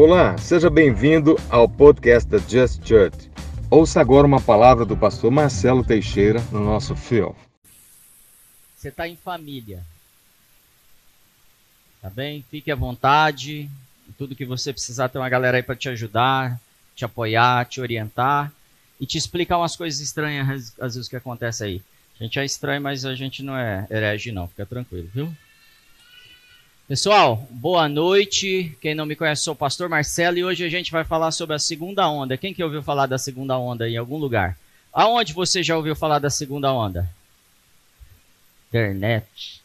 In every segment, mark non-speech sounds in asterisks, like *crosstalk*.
Olá, seja bem-vindo ao podcast da Just Church. Ouça agora uma palavra do pastor Marcelo Teixeira no nosso fio. Você está em família. Tá bem? Fique à vontade. Tudo que você precisar, tem uma galera aí para te ajudar, te apoiar, te orientar e te explicar umas coisas estranhas, às vezes, que acontece aí. A gente é estranho, mas a gente não é herege, não. Fica tranquilo, viu? Pessoal, boa noite. Quem não me conhece, sou o pastor Marcelo e hoje a gente vai falar sobre a segunda onda. Quem que ouviu falar da segunda onda em algum lugar? Aonde você já ouviu falar da segunda onda? Internet.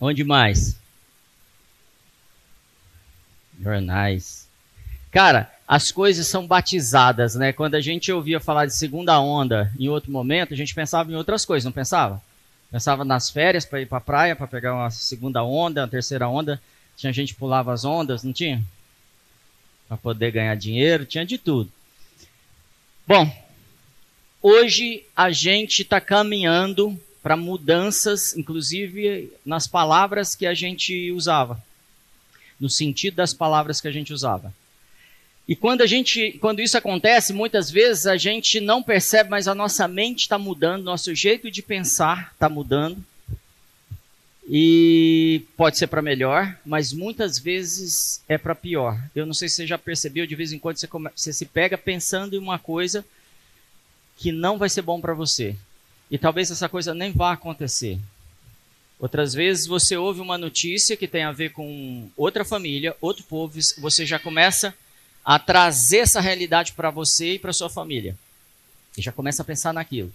Onde mais? Jornais. Cara, as coisas são batizadas, né? Quando a gente ouvia falar de segunda onda em outro momento, a gente pensava em outras coisas, não pensava? Pensava nas férias para ir para a praia, para pegar uma segunda onda, uma terceira onda. Tinha gente que pulava as ondas, não tinha? Para poder ganhar dinheiro, tinha de tudo. Bom, hoje a gente está caminhando para mudanças, inclusive nas palavras que a gente usava, no sentido das palavras que a gente usava. E quando a gente, quando isso acontece, muitas vezes a gente não percebe, mas a nossa mente está mudando, nosso jeito de pensar está mudando. E pode ser para melhor, mas muitas vezes é para pior. Eu não sei se você já percebeu, de vez em quando você, come, você se pega pensando em uma coisa que não vai ser bom para você. E talvez essa coisa nem vá acontecer. Outras vezes você ouve uma notícia que tem a ver com outra família, outro povo, você já começa a trazer essa realidade para você e para sua família. E já começa a pensar naquilo.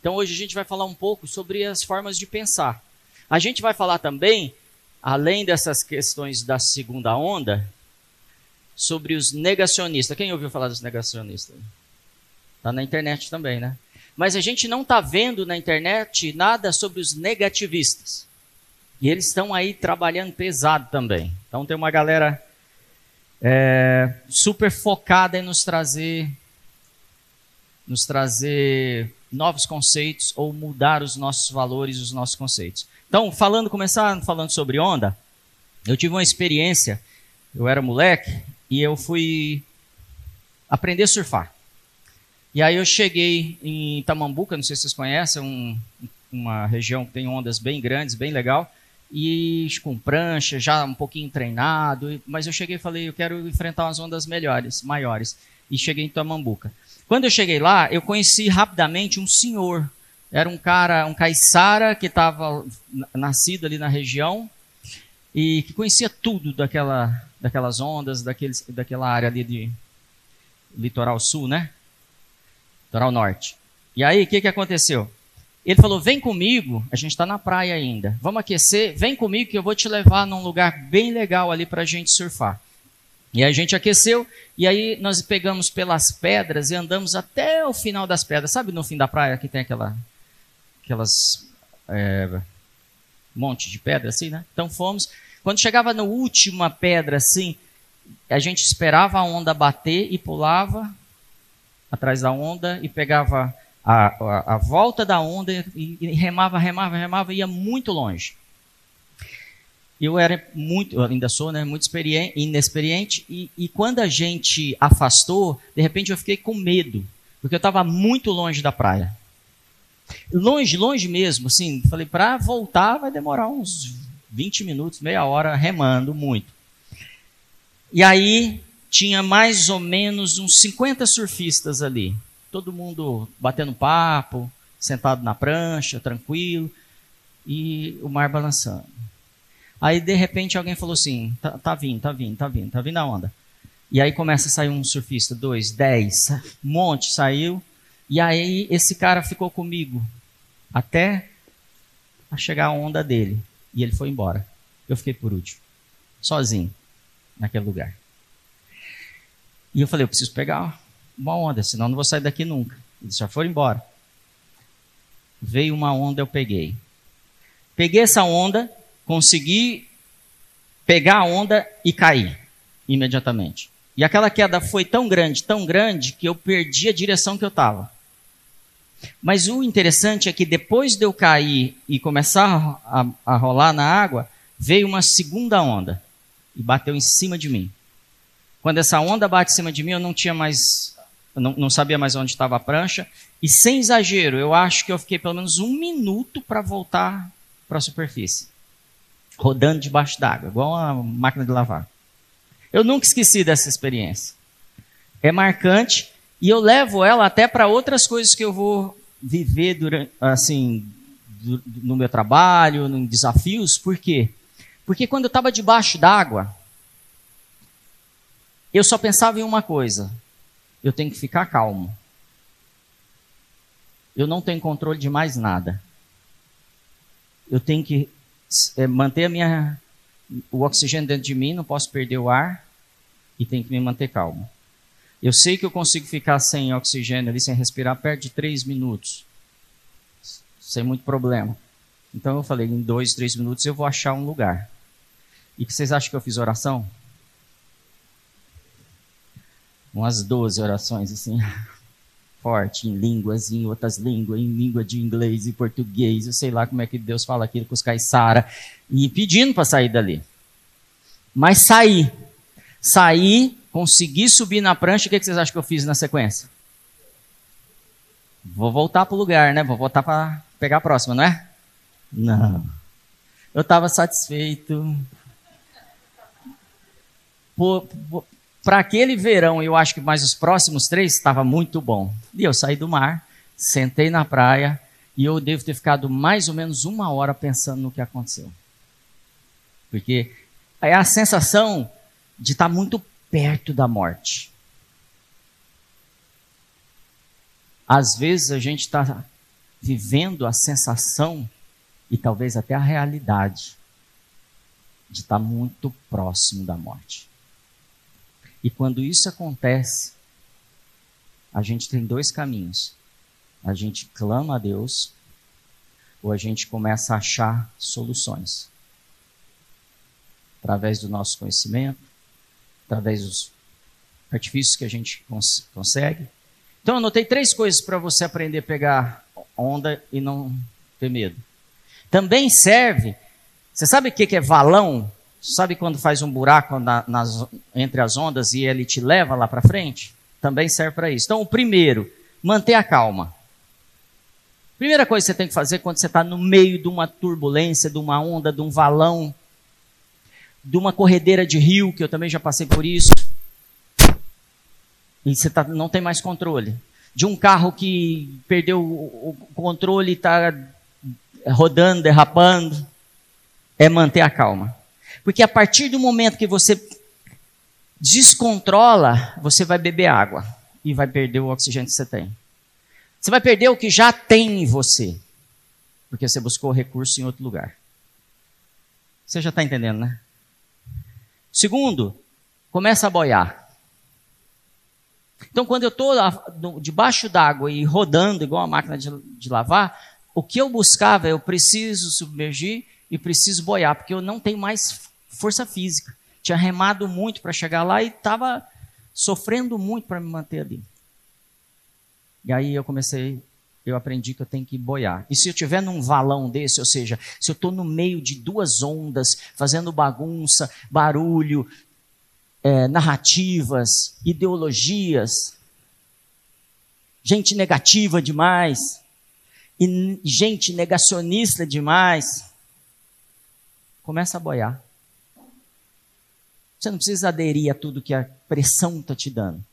Então hoje a gente vai falar um pouco sobre as formas de pensar. A gente vai falar também, além dessas questões da segunda onda, sobre os negacionistas. Quem ouviu falar dos negacionistas? Está na internet também, né? Mas a gente não está vendo na internet nada sobre os negativistas. E eles estão aí trabalhando pesado também. Então tem uma galera é, super focada em nos trazer, nos trazer novos conceitos ou mudar os nossos valores, os nossos conceitos. Então, falando, começar falando sobre onda, eu tive uma experiência. Eu era moleque e eu fui aprender a surfar. E aí eu cheguei em Tamambuca, não sei se vocês conhecem, um, uma região que tem ondas bem grandes, bem legal e com prancha, já um pouquinho treinado, mas eu cheguei e falei, eu quero enfrentar umas ondas melhores, maiores, e cheguei em Tamambuca. Quando eu cheguei lá, eu conheci rapidamente um senhor, era um cara, um caiçara que estava nascido ali na região e que conhecia tudo daquela, daquelas ondas, daqueles, daquela área ali de litoral sul, né? Litoral norte. E aí, o que, que aconteceu? Ele falou: Vem comigo, a gente está na praia ainda. Vamos aquecer, vem comigo que eu vou te levar num lugar bem legal ali para a gente surfar. E a gente aqueceu, e aí nós pegamos pelas pedras e andamos até o final das pedras. Sabe no fim da praia que tem aquela, aquelas é, monte de pedra assim, né? Então fomos. Quando chegava na última pedra assim, a gente esperava a onda bater e pulava atrás da onda e pegava a, a, a volta da onda e, e remava, remava, remava, ia muito longe. Eu era muito, eu ainda sou, né, muito inexperiente, e, e quando a gente afastou, de repente eu fiquei com medo, porque eu estava muito longe da praia. Longe, longe mesmo, assim, falei, para voltar vai demorar uns 20 minutos, meia hora, remando muito. E aí tinha mais ou menos uns 50 surfistas ali todo mundo batendo papo, sentado na prancha, tranquilo, e o mar balançando. Aí, de repente, alguém falou assim: tá, tá vindo, tá vindo, tá vindo, tá vindo a onda. E aí começa a sair um surfista, dois, dez, um monte saiu. E aí esse cara ficou comigo até chegar a onda dele. E ele foi embora. Eu fiquei por último, sozinho, naquele lugar. E eu falei: eu preciso pegar uma onda, senão não vou sair daqui nunca. Eles já foram embora. Veio uma onda, eu peguei. Peguei essa onda, consegui pegar a onda e cair imediatamente. E aquela queda foi tão grande, tão grande, que eu perdi a direção que eu estava. Mas o interessante é que depois de eu cair e começar a, a rolar na água, veio uma segunda onda e bateu em cima de mim. Quando essa onda bate em cima de mim, eu não tinha mais. Não, não sabia mais onde estava a prancha. E sem exagero, eu acho que eu fiquei pelo menos um minuto para voltar para a superfície. Rodando debaixo d'água, igual uma máquina de lavar. Eu nunca esqueci dessa experiência. É marcante e eu levo ela até para outras coisas que eu vou viver durante, assim, no meu trabalho, em desafios. Por quê? Porque quando eu estava debaixo d'água, eu só pensava em uma coisa: eu tenho que ficar calmo. Eu não tenho controle de mais nada. Eu tenho que é, manter a minha, o oxigênio dentro de mim, não posso perder o ar e tenho que me manter calmo. Eu sei que eu consigo ficar sem oxigênio ali, sem respirar, perto de três minutos, sem muito problema. Então eu falei, em dois, três minutos eu vou achar um lugar. E que vocês acham que eu fiz oração? Umas 12 orações assim, *laughs* forte, em línguas, em outras línguas, em língua de inglês e português, eu sei lá como é que Deus fala aquilo com os caiçara, e pedindo para sair dali. Mas saí. Saí, consegui subir na prancha, o que vocês acham que eu fiz na sequência? Vou voltar para o lugar, né? Vou voltar para pegar a próxima, não é? Não. Eu estava satisfeito, para aquele verão, eu acho que mais os próximos três, estava muito bom. E eu saí do mar, sentei na praia e eu devo ter ficado mais ou menos uma hora pensando no que aconteceu. Porque é a sensação de estar tá muito perto da morte. Às vezes a gente está vivendo a sensação e talvez até a realidade de estar tá muito próximo da morte. E quando isso acontece, a gente tem dois caminhos. A gente clama a Deus ou a gente começa a achar soluções. Através do nosso conhecimento, através dos artifícios que a gente cons consegue. Então, anotei três coisas para você aprender a pegar onda e não ter medo. Também serve. Você sabe o que é valão? Sabe quando faz um buraco na, nas, entre as ondas e ele te leva lá para frente? Também serve para isso. Então, o primeiro, manter a calma. Primeira coisa que você tem que fazer quando você está no meio de uma turbulência, de uma onda, de um valão, de uma corredeira de rio, que eu também já passei por isso, e você tá, não tem mais controle. De um carro que perdeu o, o controle e está rodando, derrapando, é manter a calma. Porque a partir do momento que você descontrola, você vai beber água e vai perder o oxigênio que você tem. Você vai perder o que já tem em você, porque você buscou recurso em outro lugar. Você já está entendendo, né? Segundo, começa a boiar. Então, quando eu estou debaixo d'água e rodando igual a máquina de, de lavar, o que eu buscava é eu preciso submergir e preciso boiar, porque eu não tenho mais força física. Tinha remado muito para chegar lá e estava sofrendo muito para me manter ali. E aí eu comecei, eu aprendi que eu tenho que boiar. E se eu estiver num valão desse, ou seja, se eu estou no meio de duas ondas, fazendo bagunça, barulho, é, narrativas, ideologias, gente negativa demais, e gente negacionista demais, começa a boiar. Você não precisa aderir a tudo que a pressão está te dando.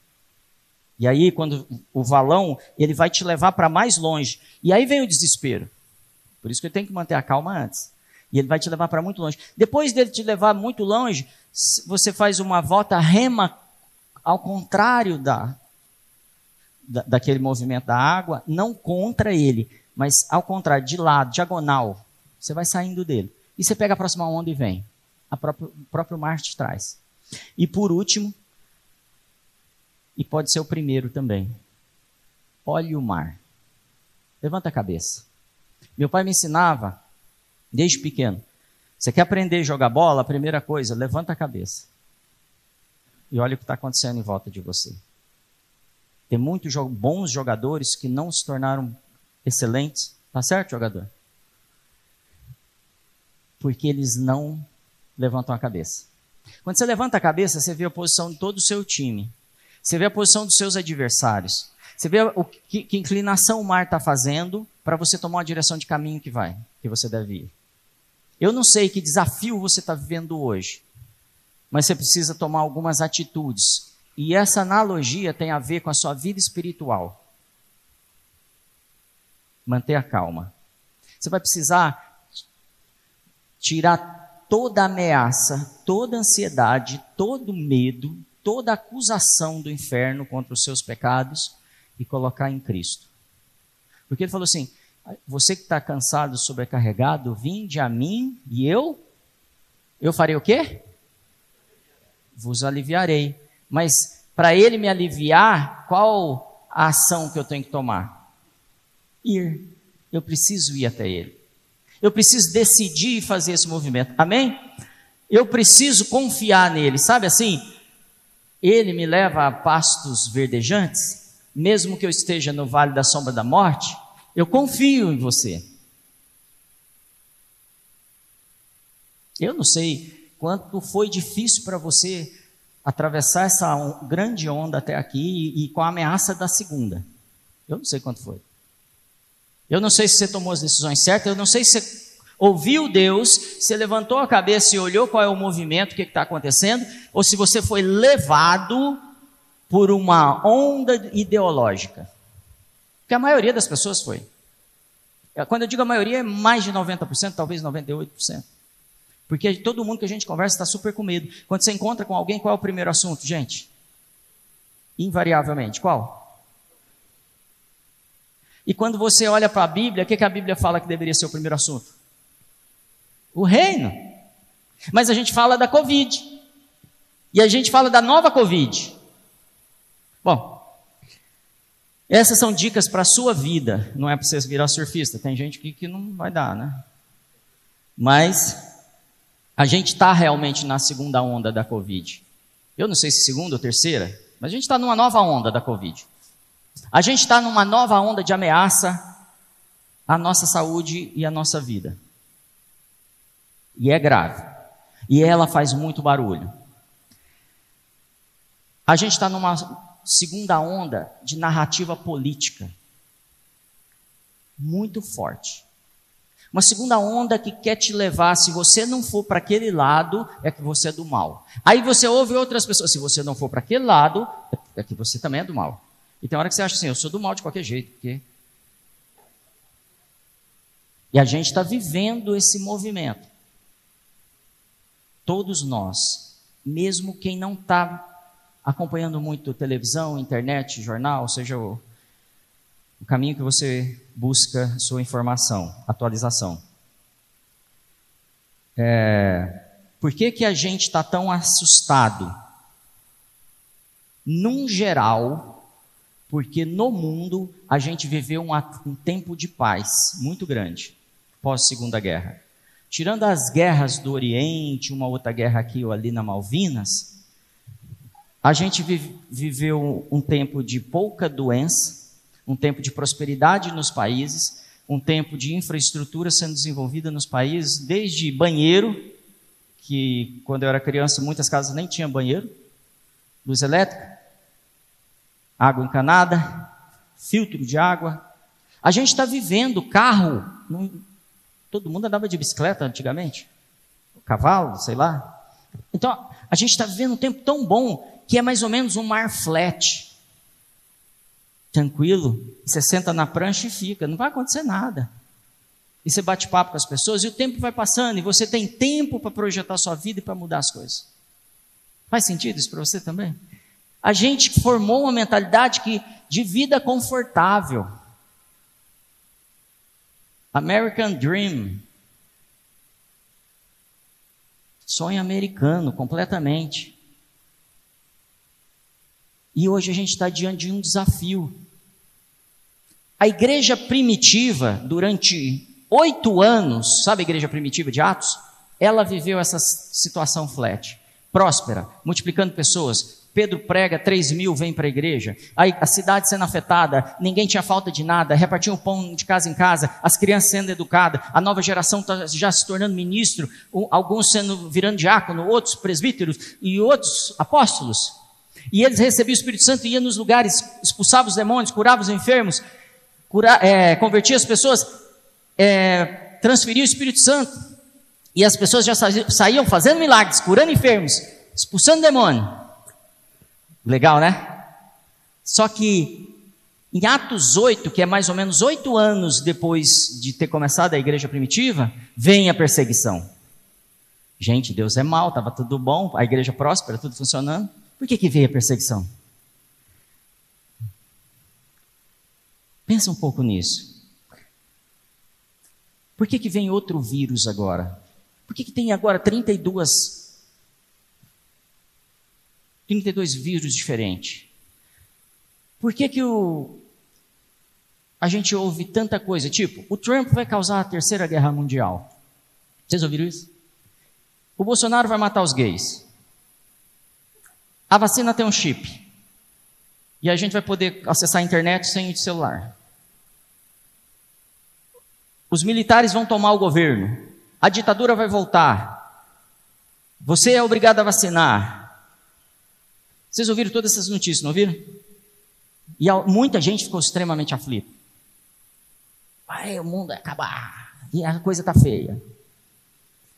E aí, quando o valão, ele vai te levar para mais longe. E aí vem o desespero. Por isso que eu tenho que manter a calma antes. E ele vai te levar para muito longe. Depois dele te levar muito longe, você faz uma volta rema ao contrário da, da, daquele movimento da água, não contra ele, mas ao contrário, de lado, diagonal. Você vai saindo dele. E você pega a próxima onda e vem. A próprio, o próprio mar te traz. E por último, e pode ser o primeiro também, olhe o mar. Levanta a cabeça. Meu pai me ensinava, desde pequeno, você quer aprender a jogar bola? A primeira coisa, levanta a cabeça. E olha o que está acontecendo em volta de você. Tem muitos bons jogadores que não se tornaram excelentes. Tá certo, jogador? porque eles não levantam a cabeça. Quando você levanta a cabeça, você vê a posição de todo o seu time. Você vê a posição dos seus adversários. Você vê o que, que inclinação o mar está fazendo para você tomar uma direção de caminho que vai, que você deve ir. Eu não sei que desafio você está vivendo hoje, mas você precisa tomar algumas atitudes. E essa analogia tem a ver com a sua vida espiritual. Manter a calma. Você vai precisar tirar toda ameaça, toda ansiedade, todo medo, toda acusação do inferno contra os seus pecados e colocar em Cristo. Porque ele falou assim: você que está cansado, sobrecarregado, vinde a mim e eu, eu farei o quê? Vos aliviarei. Mas para ele me aliviar, qual a ação que eu tenho que tomar? Ir. Eu preciso ir até ele. Eu preciso decidir fazer esse movimento. Amém? Eu preciso confiar nele. Sabe assim? Ele me leva a pastos verdejantes, mesmo que eu esteja no vale da sombra da morte, eu confio em você. Eu não sei quanto foi difícil para você atravessar essa grande onda até aqui e, e, com a ameaça da segunda. Eu não sei quanto foi. Eu não sei se você tomou as decisões certas, eu não sei se você ouviu Deus, você levantou a cabeça e olhou qual é o movimento, o que está acontecendo, ou se você foi levado por uma onda ideológica. Porque a maioria das pessoas foi. É, quando eu digo a maioria, é mais de 90%, talvez 98%. Porque todo mundo que a gente conversa está super com medo. Quando você encontra com alguém, qual é o primeiro assunto, gente? Invariavelmente, qual? E quando você olha para a Bíblia, o que, que a Bíblia fala que deveria ser o primeiro assunto? o reino. Mas a gente fala da Covid. E a gente fala da nova Covid. Bom, essas são dicas para a sua vida. Não é para você virar surfista. Tem gente que, que não vai dar, né? Mas a gente está realmente na segunda onda da Covid. Eu não sei se segunda ou terceira, mas a gente está numa nova onda da Covid. A gente está numa nova onda de ameaça à nossa saúde e à nossa vida. E é grave. E ela faz muito barulho. A gente está numa segunda onda de narrativa política. Muito forte. Uma segunda onda que quer te levar, se você não for para aquele lado, é que você é do mal. Aí você ouve outras pessoas, se você não for para aquele lado, é que você também é do mal. E tem hora que você acha assim, eu sou do mal de qualquer jeito, porque. E a gente está vivendo esse movimento todos nós, mesmo quem não está acompanhando muito televisão, internet, jornal, seja o, o caminho que você busca sua informação, atualização. É, por que, que a gente está tão assustado? Num geral, porque no mundo a gente viveu um, um tempo de paz muito grande, pós Segunda Guerra. Tirando as guerras do Oriente, uma outra guerra aqui ou ali na Malvinas, a gente viveu um tempo de pouca doença, um tempo de prosperidade nos países, um tempo de infraestrutura sendo desenvolvida nos países, desde banheiro, que quando eu era criança muitas casas nem tinham banheiro, luz elétrica, água encanada, filtro de água. A gente está vivendo carro, Todo mundo andava de bicicleta antigamente, cavalo, sei lá. Então, a gente está vivendo um tempo tão bom que é mais ou menos um mar flat. Tranquilo, você senta na prancha e fica, não vai acontecer nada. E você bate papo com as pessoas e o tempo vai passando e você tem tempo para projetar sua vida e para mudar as coisas. Faz sentido isso para você também? A gente formou uma mentalidade que, de vida confortável. American Dream. Sonho americano, completamente. E hoje a gente está diante de um desafio. A igreja primitiva, durante oito anos, sabe a igreja primitiva de Atos? Ela viveu essa situação flat, próspera, multiplicando pessoas, Pedro prega, 3 mil vêm para a igreja. A cidade sendo afetada, ninguém tinha falta de nada, repartiam o pão de casa em casa, as crianças sendo educadas, a nova geração está já se tornando ministro, alguns sendo virando diácono, outros presbíteros e outros apóstolos. E eles recebiam o Espírito Santo e iam nos lugares, expulsavam os demônios, curavam os enfermos, cura, é, convertiam as pessoas, é, o Espírito Santo. E as pessoas já saíam fazendo milagres, curando enfermos, expulsando demônio. Legal, né? Só que em Atos 8, que é mais ou menos oito anos depois de ter começado a igreja primitiva, vem a perseguição. Gente, Deus é mal, estava tudo bom, a igreja próspera, tudo funcionando. Por que, que veio a perseguição? Pensa um pouco nisso. Por que, que vem outro vírus agora? Por que, que tem agora 32, 32 vírus diferentes? Por que, que o, a gente ouve tanta coisa? Tipo, o Trump vai causar a terceira guerra mundial. Vocês ouviram isso? O Bolsonaro vai matar os gays. A vacina tem um chip. E a gente vai poder acessar a internet sem o celular. Os militares vão tomar o governo. A ditadura vai voltar. Você é obrigado a vacinar. Vocês ouviram todas essas notícias, não ouviram? E muita gente ficou extremamente aflita. Vai, o mundo vai acabar. E a coisa está feia.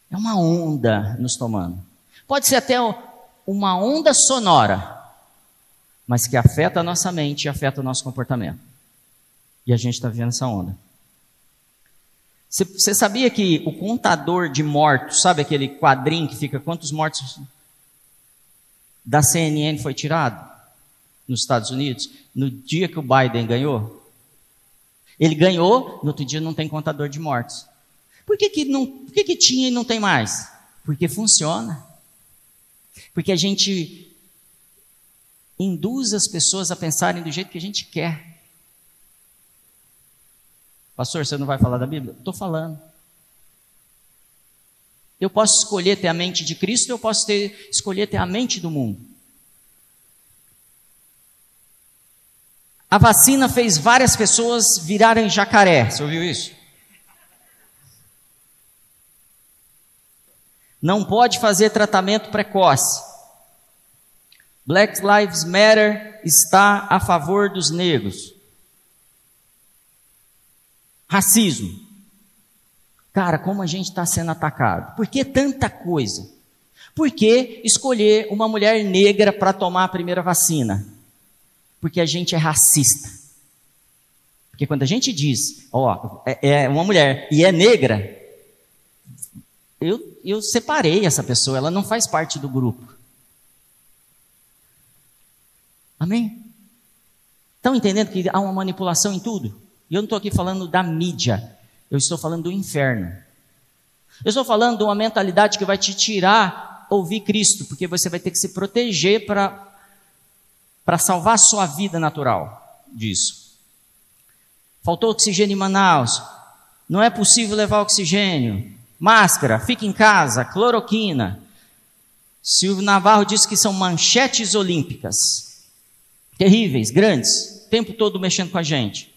É uma onda nos tomando. Pode ser até uma onda sonora, mas que afeta a nossa mente e afeta o nosso comportamento. E a gente está vendo essa onda. Você sabia que o contador de mortos, sabe aquele quadrinho que fica quantos mortos da CNN foi tirado nos Estados Unidos no dia que o Biden ganhou? Ele ganhou, no outro dia não tem contador de mortos. Por que, que, não, por que, que tinha e não tem mais? Porque funciona. Porque a gente induz as pessoas a pensarem do jeito que a gente quer. Pastor, você não vai falar da Bíblia? Estou falando. Eu posso escolher ter a mente de Cristo, eu posso ter, escolher ter a mente do mundo. A vacina fez várias pessoas virarem jacaré. Você ouviu isso? Não pode fazer tratamento precoce. Black Lives Matter está a favor dos negros. Racismo. Cara, como a gente está sendo atacado? Por que tanta coisa? Por que escolher uma mulher negra para tomar a primeira vacina? Porque a gente é racista. Porque quando a gente diz, ó, é, é uma mulher e é negra, eu, eu separei essa pessoa, ela não faz parte do grupo. Amém? Estão entendendo que há uma manipulação em tudo? E eu não estou aqui falando da mídia, eu estou falando do inferno. Eu estou falando de uma mentalidade que vai te tirar ouvir Cristo, porque você vai ter que se proteger para salvar a sua vida natural disso. Faltou oxigênio em Manaus. Não é possível levar oxigênio máscara, fica em casa, cloroquina. Silvio Navarro disse que são manchetes olímpicas. Terríveis, grandes, o tempo todo mexendo com a gente.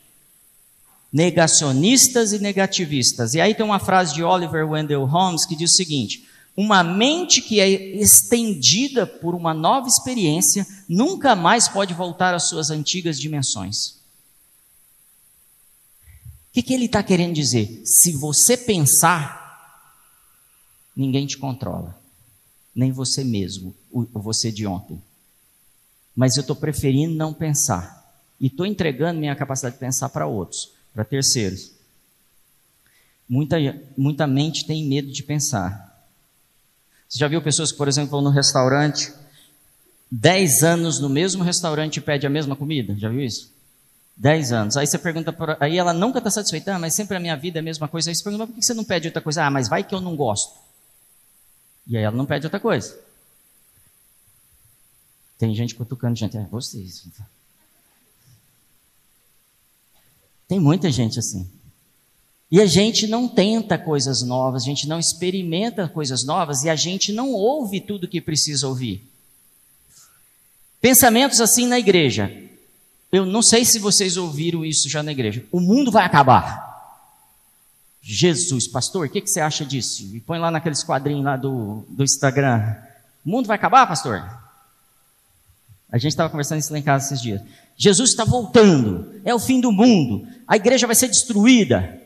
Negacionistas e negativistas. E aí tem uma frase de Oliver Wendell Holmes que diz o seguinte: uma mente que é estendida por uma nova experiência nunca mais pode voltar às suas antigas dimensões. O que, que ele está querendo dizer? Se você pensar, ninguém te controla, nem você mesmo, o você de ontem. Mas eu estou preferindo não pensar. E estou entregando minha capacidade de pensar para outros, para terceiros. Muita, muita mente tem medo de pensar. Você já viu pessoas que, por exemplo, vão no restaurante, 10 anos no mesmo restaurante e pede a mesma comida? Já viu isso? 10 anos. Aí você pergunta, aí ela nunca está satisfeita, ah, mas sempre a minha vida é a mesma coisa. Aí você pergunta, por que você não pede outra coisa? Ah, mas vai que eu não gosto. E aí ela não pede outra coisa. Tem gente cutucando gente, é vocês. Tem muita gente assim. E a gente não tenta coisas novas, a gente não experimenta coisas novas e a gente não ouve tudo que precisa ouvir. Pensamentos assim na igreja. Eu não sei se vocês ouviram isso já na igreja. O mundo vai acabar. Jesus, pastor, o que, que, você acha disso? E põe lá naqueles quadrinhos lá do, do Instagram. O mundo vai acabar, pastor? A gente estava conversando isso lá em casa esses dias. Jesus está voltando, é o fim do mundo, a igreja vai ser destruída,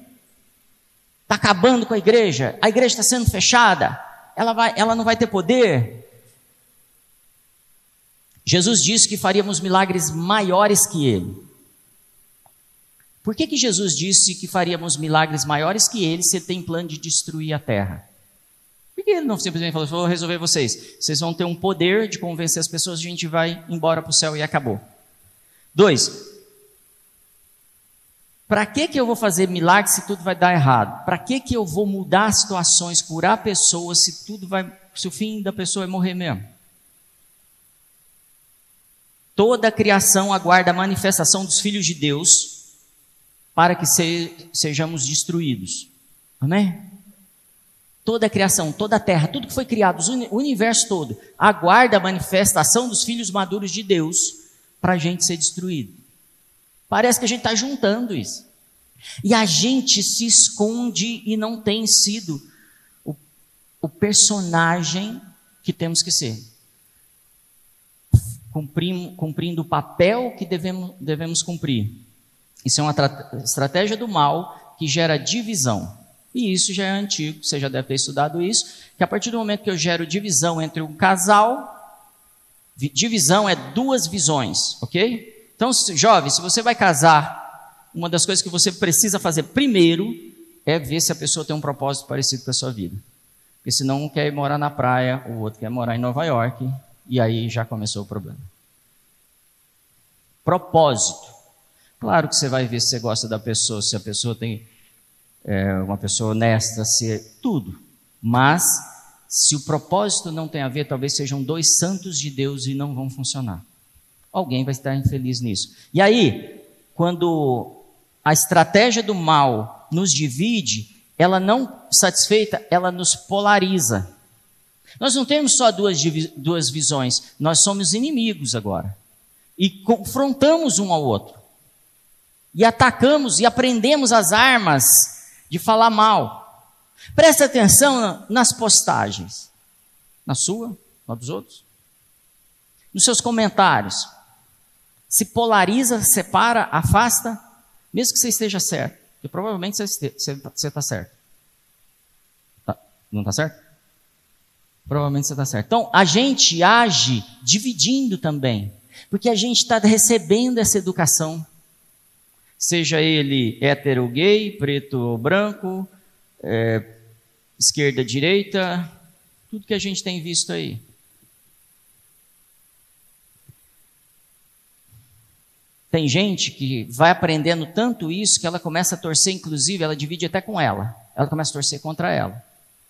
está acabando com a igreja, a igreja está sendo fechada, ela, vai, ela não vai ter poder. Jesus disse que faríamos milagres maiores que ele. Por que, que Jesus disse que faríamos milagres maiores que ele se tem plano de destruir a terra? Por que ele não simplesmente falou, vou resolver vocês? Vocês vão ter um poder de convencer as pessoas, a gente vai embora para o céu e acabou. Dois, para que, que eu vou fazer milagre se tudo vai dar errado? Para que, que eu vou mudar situações, curar pessoas se tudo vai, se o fim da pessoa é morrer mesmo? Toda a criação aguarda a manifestação dos filhos de Deus para que se, sejamos destruídos. Amém? Toda a criação, toda a terra, tudo que foi criado, o universo todo, aguarda a manifestação dos filhos maduros de Deus para a gente ser destruído. Parece que a gente está juntando isso. E a gente se esconde e não tem sido o, o personagem que temos que ser. Cumprindo, cumprindo o papel que devemos, devemos cumprir. Isso é uma estratégia do mal que gera divisão. E isso já é antigo, você já deve ter estudado isso, que a partir do momento que eu gero divisão entre um casal, divisão é duas visões, ok? Então, jovem, se você vai casar, uma das coisas que você precisa fazer primeiro é ver se a pessoa tem um propósito parecido com a sua vida. Porque senão um quer ir morar na praia, o outro quer morar em Nova York, e aí já começou o problema. Propósito. Claro que você vai ver se você gosta da pessoa, se a pessoa tem é, uma pessoa honesta, se é tudo. Mas se o propósito não tem a ver, talvez sejam dois santos de Deus e não vão funcionar. Alguém vai estar infeliz nisso. E aí, quando a estratégia do mal nos divide, ela não satisfeita, ela nos polariza. Nós não temos só duas, duas visões, nós somos inimigos agora. E confrontamos um ao outro e atacamos e aprendemos as armas de falar mal. Presta atenção nas postagens. Na sua, na dos outros. Nos seus comentários. Se polariza, separa, afasta, mesmo que você esteja certo. Porque provavelmente você está certo. Tá, não está certo? Provavelmente você está certo. Então, a gente age dividindo também. Porque a gente está recebendo essa educação seja ele hétero gay, preto ou branco, é, esquerda, direita, tudo que a gente tem visto aí. Tem gente que vai aprendendo tanto isso que ela começa a torcer, inclusive, ela divide até com ela. Ela começa a torcer contra ela.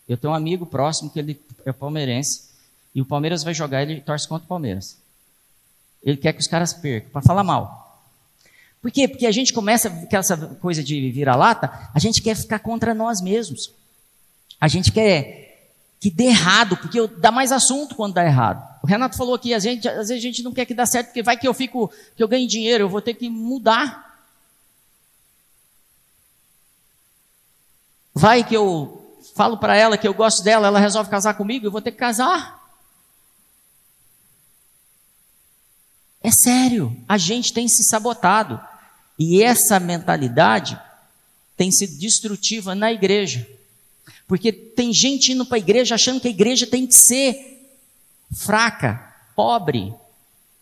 Eu tenho um amigo próximo que ele é palmeirense e o Palmeiras vai jogar, ele torce contra o Palmeiras. Ele quer que os caras percam, para falar mal. Por quê? Porque a gente começa com essa coisa de vira-lata, a gente quer ficar contra nós mesmos. A gente quer que dê errado, porque dá mais assunto quando dá errado. O Renato falou aqui, a gente, às vezes a gente não quer que dá certo, porque vai que eu fico, que eu ganhe dinheiro, eu vou ter que mudar. Vai que eu falo para ela que eu gosto dela, ela resolve casar comigo, eu vou ter que casar. É sério, a gente tem se sabotado. E essa mentalidade tem sido destrutiva na igreja. Porque tem gente indo para a igreja achando que a igreja tem que ser fraca, pobre,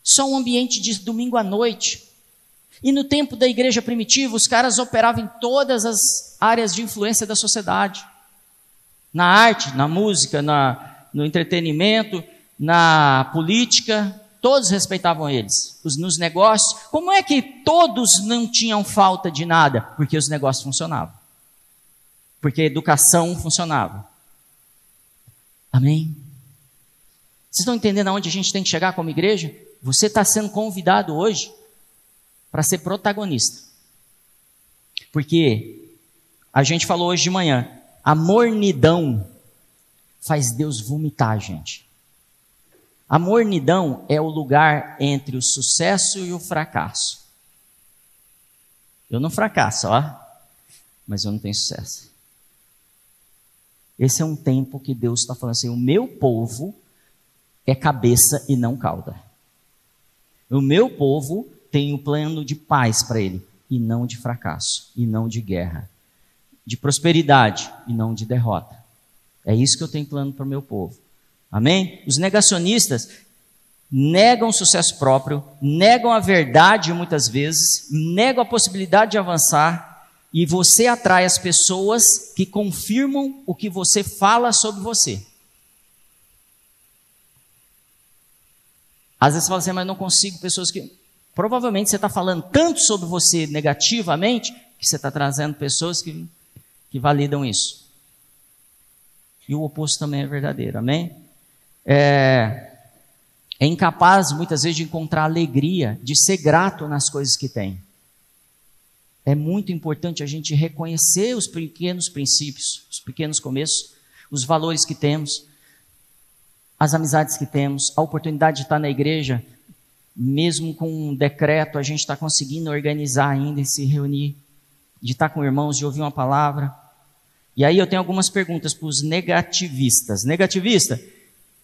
só um ambiente de domingo à noite. E no tempo da igreja primitiva, os caras operavam em todas as áreas de influência da sociedade: na arte, na música, na, no entretenimento, na política, Todos respeitavam eles. Os, nos negócios, como é que todos não tinham falta de nada? Porque os negócios funcionavam. Porque a educação funcionava. Amém? Vocês estão entendendo aonde a gente tem que chegar como igreja? Você está sendo convidado hoje para ser protagonista. Porque a gente falou hoje de manhã, a mornidão faz Deus vomitar gente. A mornidão é o lugar entre o sucesso e o fracasso. Eu não fracasso, ó, mas eu não tenho sucesso. Esse é um tempo que Deus está falando assim: o meu povo é cabeça e não cauda. O meu povo tem o um plano de paz para ele, e não de fracasso, e não de guerra, de prosperidade e não de derrota. É isso que eu tenho plano para o meu povo. Amém? Os negacionistas negam o sucesso próprio, negam a verdade muitas vezes, negam a possibilidade de avançar, e você atrai as pessoas que confirmam o que você fala sobre você. Às vezes você fala assim, mas não consigo pessoas que. Provavelmente você está falando tanto sobre você negativamente que você está trazendo pessoas que, que validam isso. E o oposto também é verdadeiro, amém? É, é incapaz muitas vezes de encontrar alegria, de ser grato nas coisas que tem. É muito importante a gente reconhecer os pequenos princípios, os pequenos começos, os valores que temos, as amizades que temos, a oportunidade de estar na igreja, mesmo com um decreto, a gente está conseguindo organizar ainda e se reunir, de estar com irmãos, de ouvir uma palavra. E aí eu tenho algumas perguntas para os negativistas. Negativista,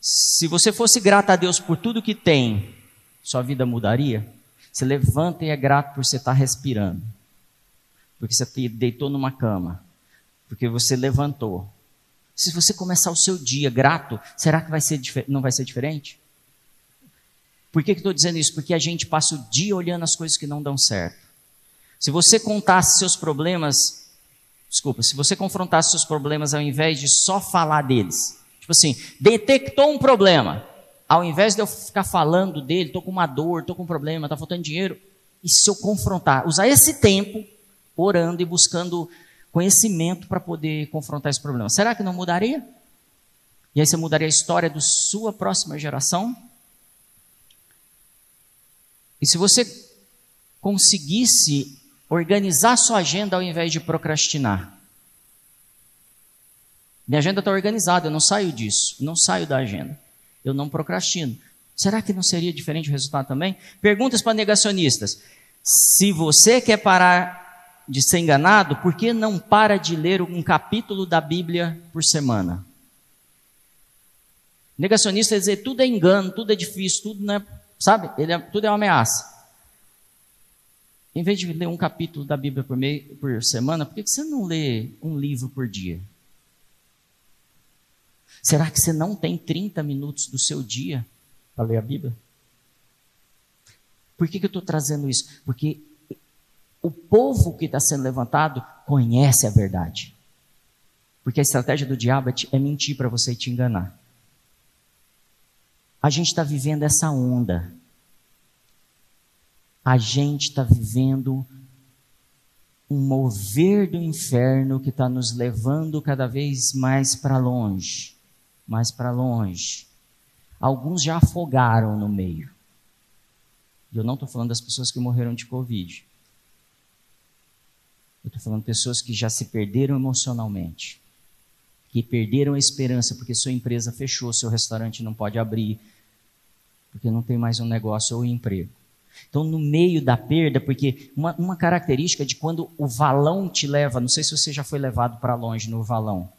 se você fosse grato a Deus por tudo que tem, sua vida mudaria? Você levanta e é grato por você estar respirando. Porque você deitou numa cama. Porque você levantou. Se você começar o seu dia grato, será que vai ser, não vai ser diferente? Por que, que estou dizendo isso? Porque a gente passa o dia olhando as coisas que não dão certo. Se você contasse seus problemas, desculpa, se você confrontasse seus problemas ao invés de só falar deles, Tipo assim, detectou um problema. Ao invés de eu ficar falando dele, estou com uma dor, estou com um problema, está faltando dinheiro. E se eu confrontar, usar esse tempo orando e buscando conhecimento para poder confrontar esse problema, será que não mudaria? E aí você mudaria a história da sua próxima geração? E se você conseguisse organizar sua agenda ao invés de procrastinar? Minha agenda está organizada, eu não saio disso, não saio da agenda. Eu não procrastino. Será que não seria diferente o resultado também? Perguntas para negacionistas. Se você quer parar de ser enganado, por que não para de ler um capítulo da Bíblia por semana? Negacionista é dizer tudo é engano, tudo é difícil, tudo não é, sabe? É, tudo é uma ameaça. Em vez de ler um capítulo da Bíblia por, meio, por semana, por que você não lê um livro por dia? Será que você não tem 30 minutos do seu dia para ler a Bíblia? Por que, que eu estou trazendo isso? Porque o povo que está sendo levantado conhece a verdade. Porque a estratégia do diabo é, é mentir para você e te enganar. A gente está vivendo essa onda. A gente está vivendo um mover do inferno que está nos levando cada vez mais para longe mais para longe. Alguns já afogaram no meio. E eu não estou falando das pessoas que morreram de Covid. Eu estou falando de pessoas que já se perderam emocionalmente, que perderam a esperança porque sua empresa fechou, seu restaurante não pode abrir, porque não tem mais um negócio ou um emprego. Então, no meio da perda, porque uma, uma característica de quando o valão te leva, não sei se você já foi levado para longe no valão,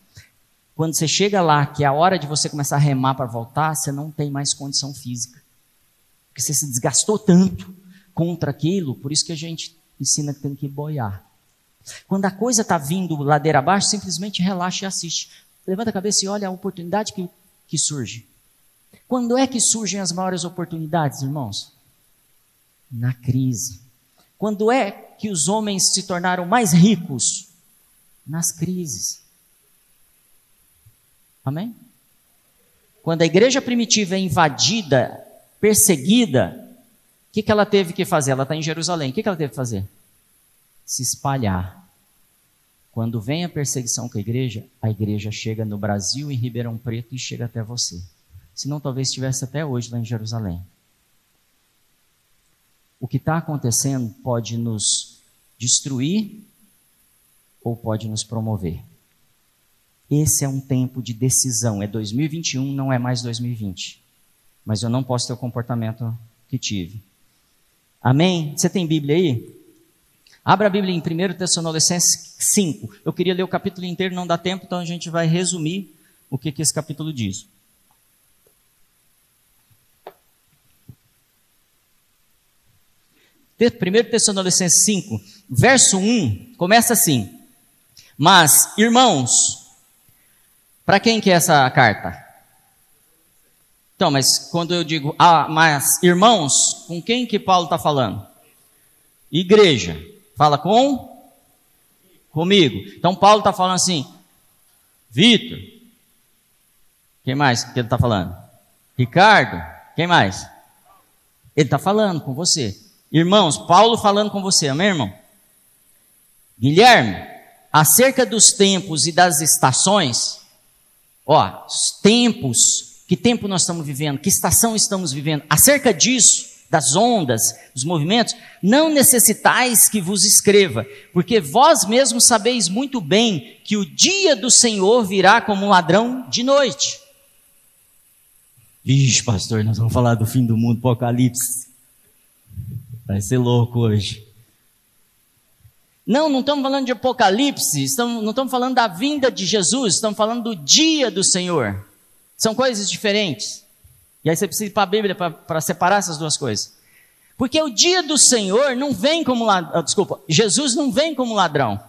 quando você chega lá, que é a hora de você começar a remar para voltar, você não tem mais condição física. Porque você se desgastou tanto contra aquilo, por isso que a gente ensina que tem que boiar. Quando a coisa está vindo ladeira abaixo, simplesmente relaxa e assiste. Levanta a cabeça e olha a oportunidade que, que surge. Quando é que surgem as maiores oportunidades, irmãos? Na crise. Quando é que os homens se tornaram mais ricos? Nas crises. Amém? Quando a igreja primitiva é invadida, perseguida, o que, que ela teve que fazer? Ela está em Jerusalém. O que, que ela teve que fazer? Se espalhar. Quando vem a perseguição com a igreja, a igreja chega no Brasil, em Ribeirão Preto, e chega até você. Senão, talvez estivesse até hoje lá em Jerusalém. O que está acontecendo pode nos destruir ou pode nos promover. Esse é um tempo de decisão. É 2021, não é mais 2020. mas eu não posso ter o comportamento que tive. Amém? Você tem Bíblia aí? Abra a Bíblia em 1 Tessalonicenses 5. Eu queria ler o capítulo inteiro, não dá tempo, então a gente vai resumir o que, que esse capítulo diz. 1 Tessalonicenses 5, verso 1, começa assim: Mas, irmãos, para quem que é essa carta? Então, mas quando eu digo, ah, mas irmãos, com quem que Paulo está falando? Igreja. Fala com? Comigo. Então Paulo está falando assim, Vitor. Quem mais que ele está falando? Ricardo. Quem mais? Ele está falando com você. Irmãos, Paulo falando com você, amém, irmão? Guilherme, acerca dos tempos e das estações, ó, os tempos, que tempo nós estamos vivendo, que estação estamos vivendo, acerca disso, das ondas, dos movimentos, não necessitais que vos escreva, porque vós mesmos sabeis muito bem que o dia do Senhor virá como um ladrão de noite. Vixe, pastor, nós vamos falar do fim do mundo, Apocalipse. Vai ser louco hoje. Não, não estamos falando de Apocalipse, estamos, não estamos falando da vinda de Jesus, estamos falando do dia do Senhor. São coisas diferentes. E aí você precisa ir para a Bíblia para separar essas duas coisas. Porque o dia do Senhor não vem como ladrão, ah, desculpa, Jesus não vem como ladrão.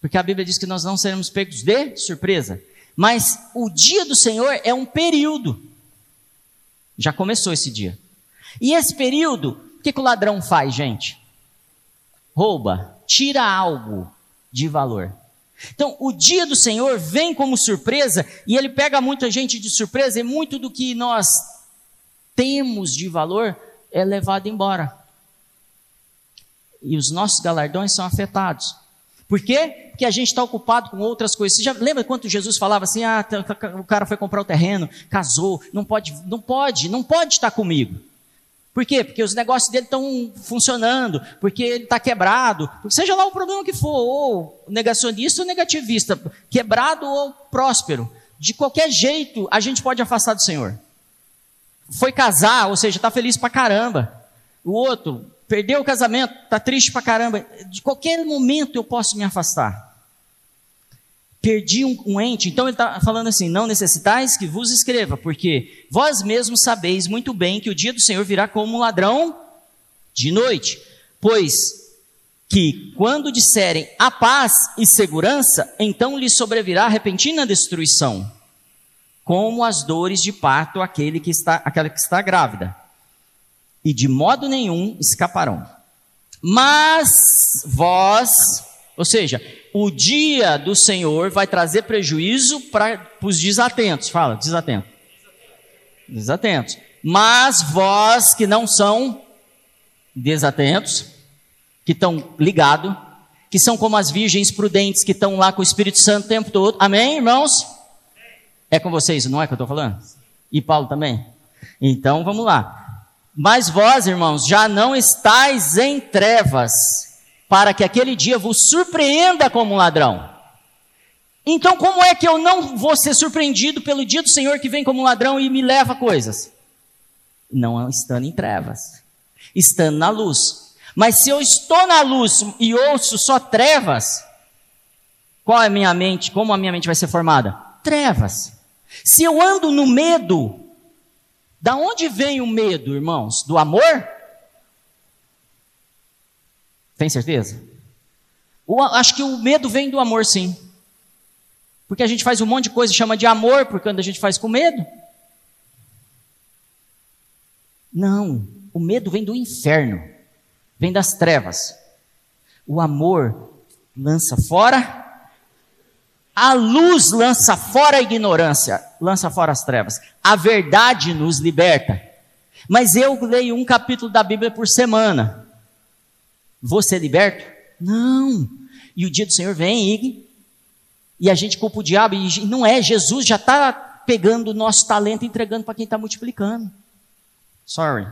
Porque a Bíblia diz que nós não seremos pegos de surpresa. Mas o dia do Senhor é um período. Já começou esse dia. E esse período, o que, que o ladrão faz, gente? Rouba, tira algo de valor. Então, o dia do Senhor vem como surpresa e ele pega muita gente de surpresa e muito do que nós temos de valor é levado embora. E os nossos galardões são afetados. Por quê? Porque a gente está ocupado com outras coisas. Você já lembra quando Jesus falava assim: ah, o cara foi comprar o terreno, casou, não pode, não pode, não pode estar comigo. Por quê? Porque os negócios dele estão funcionando, porque ele está quebrado, seja lá o problema que for, ou negacionista ou negativista, quebrado ou próspero. De qualquer jeito, a gente pode afastar do Senhor. Foi casar, ou seja, está feliz pra caramba. O outro perdeu o casamento, está triste pra caramba. De qualquer momento eu posso me afastar perdi um, um ente. Então ele está falando assim: não necessitais que vos escreva, porque vós mesmos sabeis muito bem que o dia do Senhor virá como um ladrão de noite. Pois que quando disserem a paz e segurança, então lhe sobrevirá repentina destruição, como as dores de parto aquele que está, aquela que está grávida, e de modo nenhum escaparão. Mas vós, ou seja, o dia do Senhor vai trazer prejuízo para os desatentos. Fala, desatento. Desatentos. Mas vós que não são desatentos, que estão ligados, que são como as virgens prudentes que estão lá com o Espírito Santo o tempo todo. Amém, irmãos? É com vocês, não é que eu estou falando? E Paulo também? Então vamos lá. Mas vós, irmãos, já não estáis em trevas para que aquele dia vos surpreenda como um ladrão. Então, como é que eu não vou ser surpreendido pelo dia do Senhor que vem como um ladrão e me leva coisas? Não estando em trevas, estando na luz. Mas se eu estou na luz e ouço só trevas, qual é a minha mente? Como a minha mente vai ser formada? Trevas. Se eu ando no medo, da onde vem o medo, irmãos? Do amor? Tem certeza? Acho que o medo vem do amor, sim. Porque a gente faz um monte de coisa e chama de amor, porque quando a gente faz com medo. Não, o medo vem do inferno, vem das trevas. O amor lança fora, a luz lança fora a ignorância, lança fora as trevas. A verdade nos liberta. Mas eu leio um capítulo da Bíblia por semana. Vou ser liberto? Não. E o dia do Senhor vem e, e a gente culpa o diabo. E não é, Jesus já está pegando o nosso talento e entregando para quem está multiplicando. Sorry.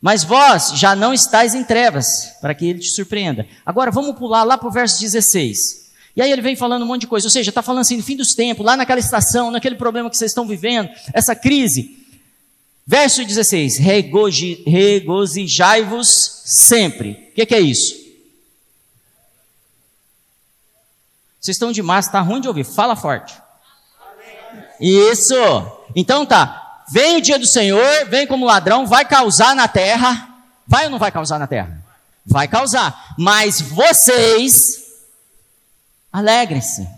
Mas vós já não estáis em trevas, para que ele te surpreenda. Agora vamos pular lá para o verso 16. E aí ele vem falando um monte de coisa, ou seja, está falando assim, no fim dos tempos, lá naquela estação, naquele problema que vocês estão vivendo, essa crise. Verso 16: regozijai-vos sempre. O que, que, é isso? Vocês estão de máscara, está ruim de ouvir, fala forte. Isso. Então tá. Vem o dia do Senhor, vem como ladrão, vai causar na terra. Vai ou não vai causar na terra? Vai causar. Mas vocês alegrem-se.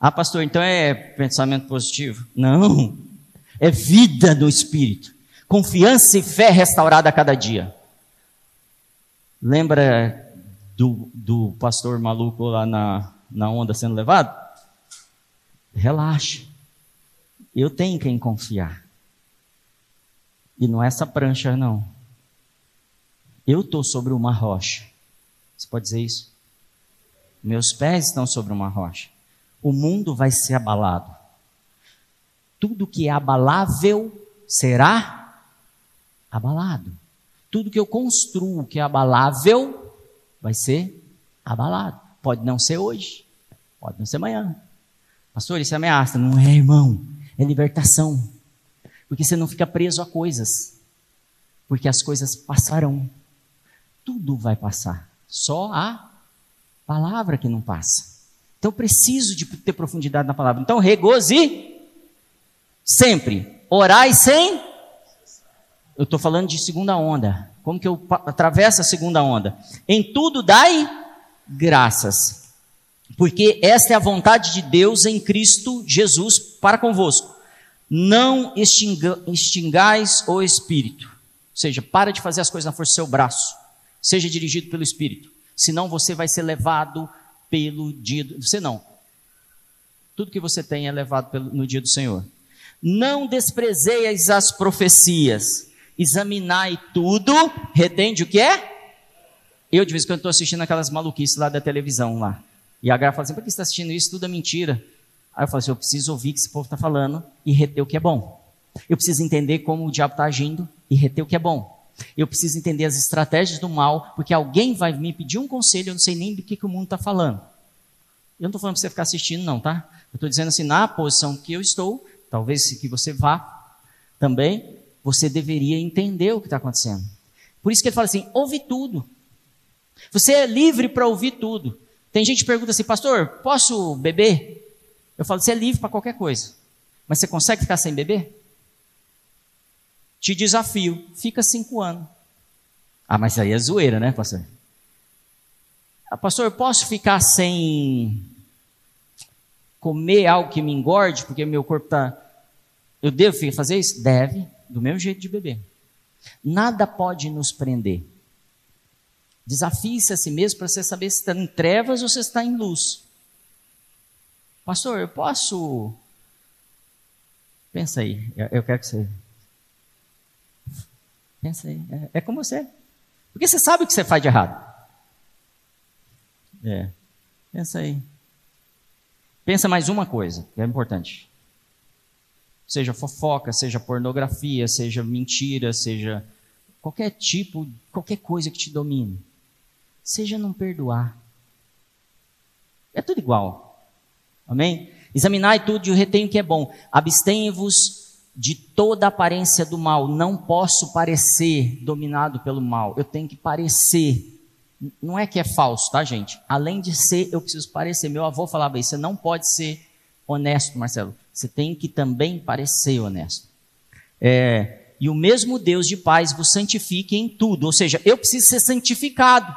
Ah, pastor, então é pensamento positivo? Não. É vida no espírito. Confiança e fé restaurada a cada dia. Lembra do, do pastor maluco lá na, na onda sendo levado? Relaxa. Eu tenho quem confiar. E não é essa prancha, não. Eu estou sobre uma rocha. Você pode dizer isso? Meus pés estão sobre uma rocha o mundo vai ser abalado. Tudo que é abalável será abalado. Tudo que eu construo que é abalável vai ser abalado. Pode não ser hoje, pode não ser amanhã. Pastor, isso é ameaça. Não é, irmão. É libertação. Porque você não fica preso a coisas. Porque as coisas passarão. Tudo vai passar. Só a palavra que não passa. Então eu preciso de ter profundidade na palavra. Então regoze sempre. Orai sem. Eu estou falando de segunda onda. Como que eu atravesso a segunda onda? Em tudo dai graças. Porque esta é a vontade de Deus em Cristo Jesus para convosco. Não extinga, extingais o Espírito. Ou seja, para de fazer as coisas na força do seu braço. Seja dirigido pelo Espírito. Senão você vai ser levado pelo dia do... Você não. Tudo que você tem é levado pelo, no dia do Senhor. Não desprezeis as profecias. Examinai tudo. Retende o que é? Eu, de vez em quando, estou assistindo aquelas maluquices lá da televisão lá. E a Gra fala assim: por que você está assistindo isso? Tudo é mentira. Aí eu falo assim: eu preciso ouvir o que esse povo está falando e reter o que é bom. Eu preciso entender como o diabo está agindo e reter o que é bom. Eu preciso entender as estratégias do mal, porque alguém vai me pedir um conselho, eu não sei nem do que, que o mundo está falando. Eu não estou falando para você ficar assistindo, não, tá? Eu estou dizendo assim, na posição que eu estou, talvez que você vá também, você deveria entender o que está acontecendo. Por isso que ele fala assim: ouve tudo. Você é livre para ouvir tudo. Tem gente que pergunta assim, pastor, posso beber? Eu falo, você é livre para qualquer coisa. Mas você consegue ficar sem beber? Te desafio, fica cinco anos. Ah, mas aí é zoeira, né, pastor? Ah, pastor, eu posso ficar sem comer algo que me engorde, porque meu corpo está. Eu devo fazer isso? Deve, do mesmo jeito de beber. Nada pode nos prender. Desafie-se a si mesmo para você saber se está em trevas ou se está em luz. Pastor, eu posso. Pensa aí, eu quero que você Pensa aí. É, é com você. Porque você sabe o que você faz de errado. É. Pensa aí. Pensa mais uma coisa, que é importante. Seja fofoca, seja pornografia, seja mentira, seja qualquer tipo, qualquer coisa que te domine. Seja não perdoar. É tudo igual. Amém? Examinai tudo e o retenho que é bom. Abstenha-vos de toda aparência do mal. Não posso parecer dominado pelo mal. Eu tenho que parecer. Não é que é falso, tá, gente? Além de ser, eu preciso parecer. Meu avô falava isso. Você não pode ser honesto, Marcelo. Você tem que também parecer honesto. É, e o mesmo Deus de paz vos santifique em tudo. Ou seja, eu preciso ser santificado.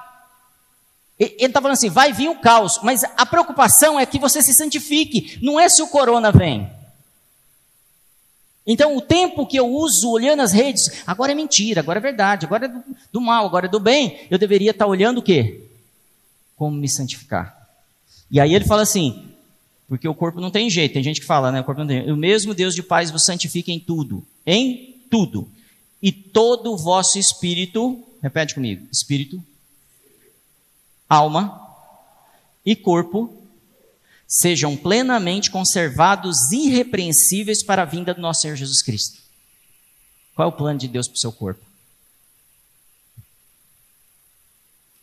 Ele está falando assim: vai vir o caos, mas a preocupação é que você se santifique. Não é se o corona vem. Então, o tempo que eu uso olhando as redes, agora é mentira, agora é verdade, agora é do, do mal, agora é do bem, eu deveria estar olhando o quê? Como me santificar. E aí ele fala assim, porque o corpo não tem jeito, tem gente que fala, né? O corpo não tem O mesmo Deus de paz vos santifica em tudo. Em tudo. E todo o vosso espírito, repete comigo: espírito, alma e corpo sejam plenamente conservados irrepreensíveis para a vinda do nosso Senhor Jesus Cristo. Qual é o plano de Deus para o seu corpo?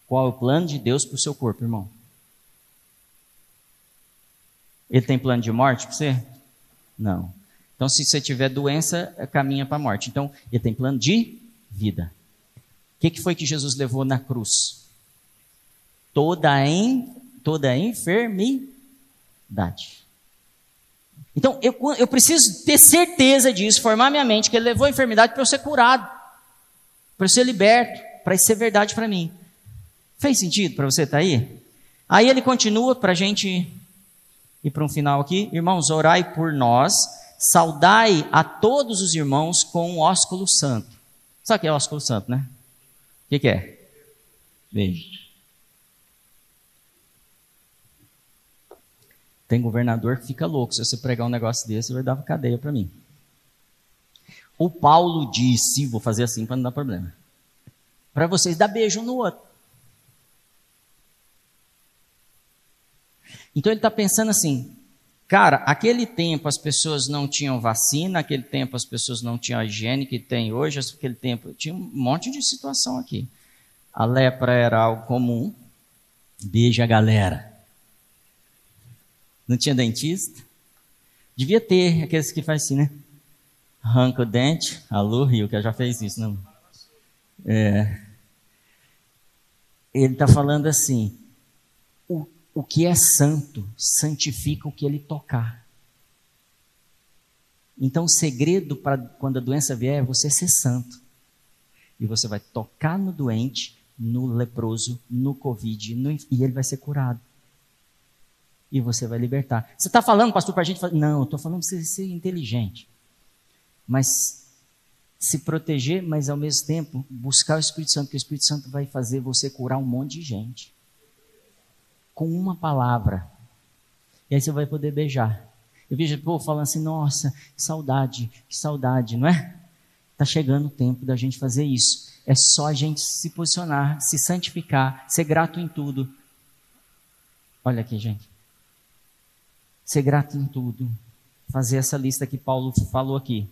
Qual é o plano de Deus para o seu corpo, irmão? Ele tem plano de morte para você? Não. Então, se você tiver doença, caminha para a morte. Então, ele tem plano de vida. O que, que foi que Jesus levou na cruz? Toda, em, toda enfermidade. Então, eu, eu preciso ter certeza disso, formar minha mente, que ele levou a enfermidade para eu ser curado, para eu ser liberto, para isso ser verdade para mim. Fez sentido para você estar tá aí? Aí ele continua para a gente ir para um final aqui. Irmãos, orai por nós, saudai a todos os irmãos com o ósculo santo. Sabe o que é ósculo santo, né? O que, que é? Beijo. Tem governador que fica louco. Se você pregar um negócio desse, vai dar cadeia para mim. O Paulo disse: vou fazer assim para não dar problema. Para vocês dar beijo no outro. Então ele está pensando assim, cara, aquele tempo as pessoas não tinham vacina, aquele tempo as pessoas não tinham a higiene que tem hoje, aquele tempo tinha um monte de situação aqui. A lepra era algo comum. Beija a galera. Não tinha dentista? Devia ter aqueles que faz assim, né? Arranca o dente. Alô, Rio, que já fez isso, não? É. Ele está falando assim: o que é santo santifica o que ele tocar. Então, o segredo para quando a doença vier é você ser santo. E você vai tocar no doente, no leproso, no Covid, no, e ele vai ser curado. E você vai libertar. Você está falando, pastor, para a gente? Não, eu estou falando para você ser inteligente. Mas se proteger, mas ao mesmo tempo buscar o Espírito Santo, porque o Espírito Santo vai fazer você curar um monte de gente com uma palavra. E aí você vai poder beijar. Eu vejo o povo falando assim: nossa, que saudade, que saudade, não é? Está chegando o tempo da gente fazer isso. É só a gente se posicionar, se santificar, ser grato em tudo. Olha aqui, gente. Ser grato em tudo. Fazer essa lista que Paulo falou aqui.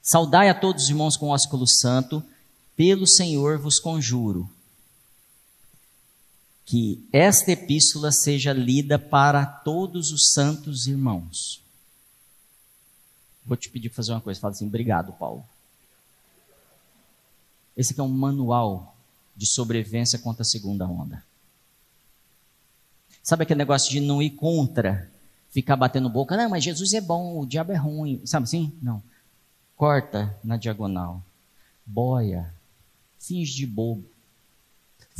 Saudai a todos os irmãos com ósculo santo, pelo Senhor vos conjuro que esta epístola seja lida para todos os santos irmãos. Vou te pedir para fazer uma coisa, fala assim, obrigado, Paulo. Esse aqui é um manual de sobrevivência contra a segunda onda. Sabe aquele negócio de não ir contra, ficar batendo boca, não, mas Jesus é bom, o diabo é ruim, sabe assim? Não. Corta na diagonal, boia, finge de bobo,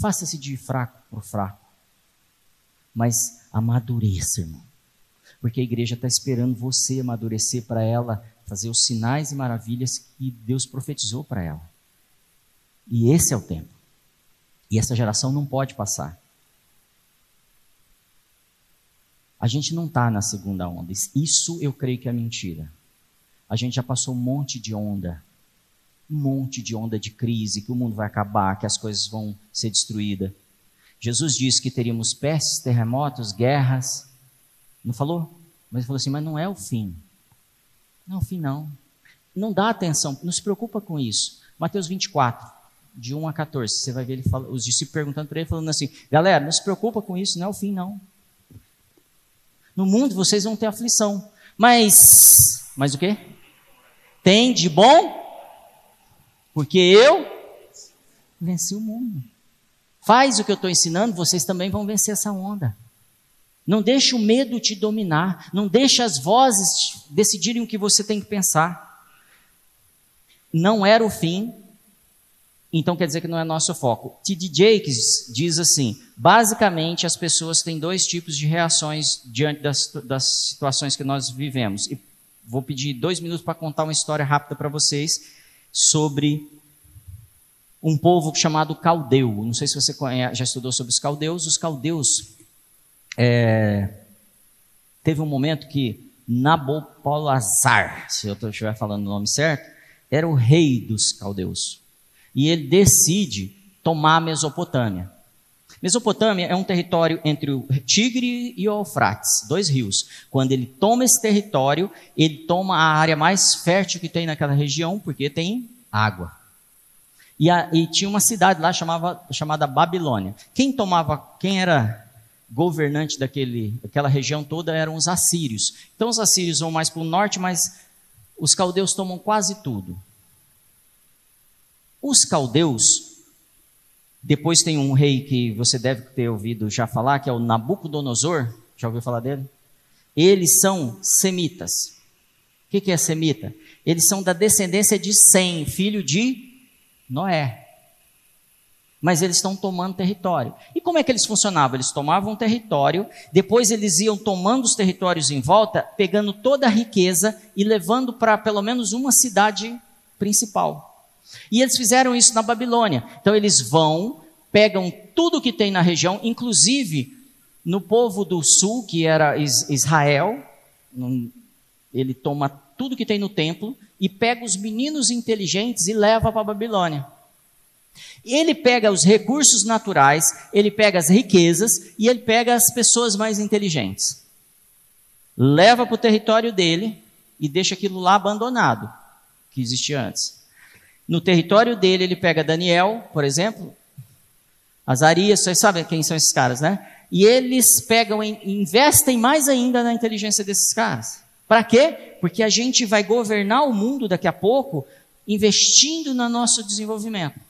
Faça-se de fraco para fraco. Mas amadureça, irmão. Porque a igreja está esperando você amadurecer para ela fazer os sinais e maravilhas que Deus profetizou para ela. E esse é o tempo. E essa geração não pode passar. A gente não está na segunda onda. Isso eu creio que é mentira. A gente já passou um monte de onda um monte de onda de crise, que o mundo vai acabar, que as coisas vão ser destruídas. Jesus disse que teríamos pestes, terremotos, guerras. Não falou? Mas ele falou assim: mas não é o fim. Não é o fim, não. Não dá atenção, não se preocupa com isso. Mateus 24, de 1 a 14, você vai ver ele fala, os discípulos perguntando para ele, falando assim: galera, não se preocupa com isso, não é o fim, não. No mundo vocês vão ter aflição, mas, mas o quê? Tem de bom porque eu venci o mundo. Faz o que eu estou ensinando, vocês também vão vencer essa onda. Não deixe o medo te dominar. Não deixe as vozes decidirem o que você tem que pensar. Não era o fim, então quer dizer que não é nosso foco. T.D. Jakes diz assim: basicamente as pessoas têm dois tipos de reações diante das, das situações que nós vivemos. E vou pedir dois minutos para contar uma história rápida para vocês sobre um povo chamado caldeu. Não sei se você conhece, já estudou sobre os caldeus. Os caldeus é, teve um momento que Nabopolazar, se eu estiver falando o nome certo, era o rei dos caldeus. E ele decide tomar a Mesopotâmia. Mesopotâmia é um território entre o Tigre e o Eufrates, dois rios. Quando ele toma esse território, ele toma a área mais fértil que tem naquela região, porque tem água. E, a, e, tinha uma cidade lá chamava, chamada Babilônia. Quem tomava, quem era governante daquele, daquela região toda eram os assírios. Então os assírios vão mais para o norte, mas os caldeus tomam quase tudo. Os caldeus, depois tem um rei que você deve ter ouvido já falar, que é o Nabucodonosor. Já ouviu falar dele? Eles são semitas. O que, que é semita? Eles são da descendência de Sem, filho de Noé. Mas eles estão tomando território. E como é que eles funcionavam? Eles tomavam território, depois eles iam tomando os territórios em volta, pegando toda a riqueza e levando para pelo menos uma cidade principal. E eles fizeram isso na Babilônia. Então eles vão, pegam tudo que tem na região, inclusive no povo do sul, que era Israel, ele toma tudo que tem no templo e pega os meninos inteligentes e leva para a Babilônia. Ele pega os recursos naturais, ele pega as riquezas e ele pega as pessoas mais inteligentes. Leva para o território dele e deixa aquilo lá abandonado, que existia antes. No território dele, ele pega Daniel, por exemplo, Azarias, vocês sabem quem são esses caras, né? E eles pegam e investem mais ainda na inteligência desses caras. Para quê? Porque a gente vai governar o mundo daqui a pouco investindo no nosso desenvolvimento.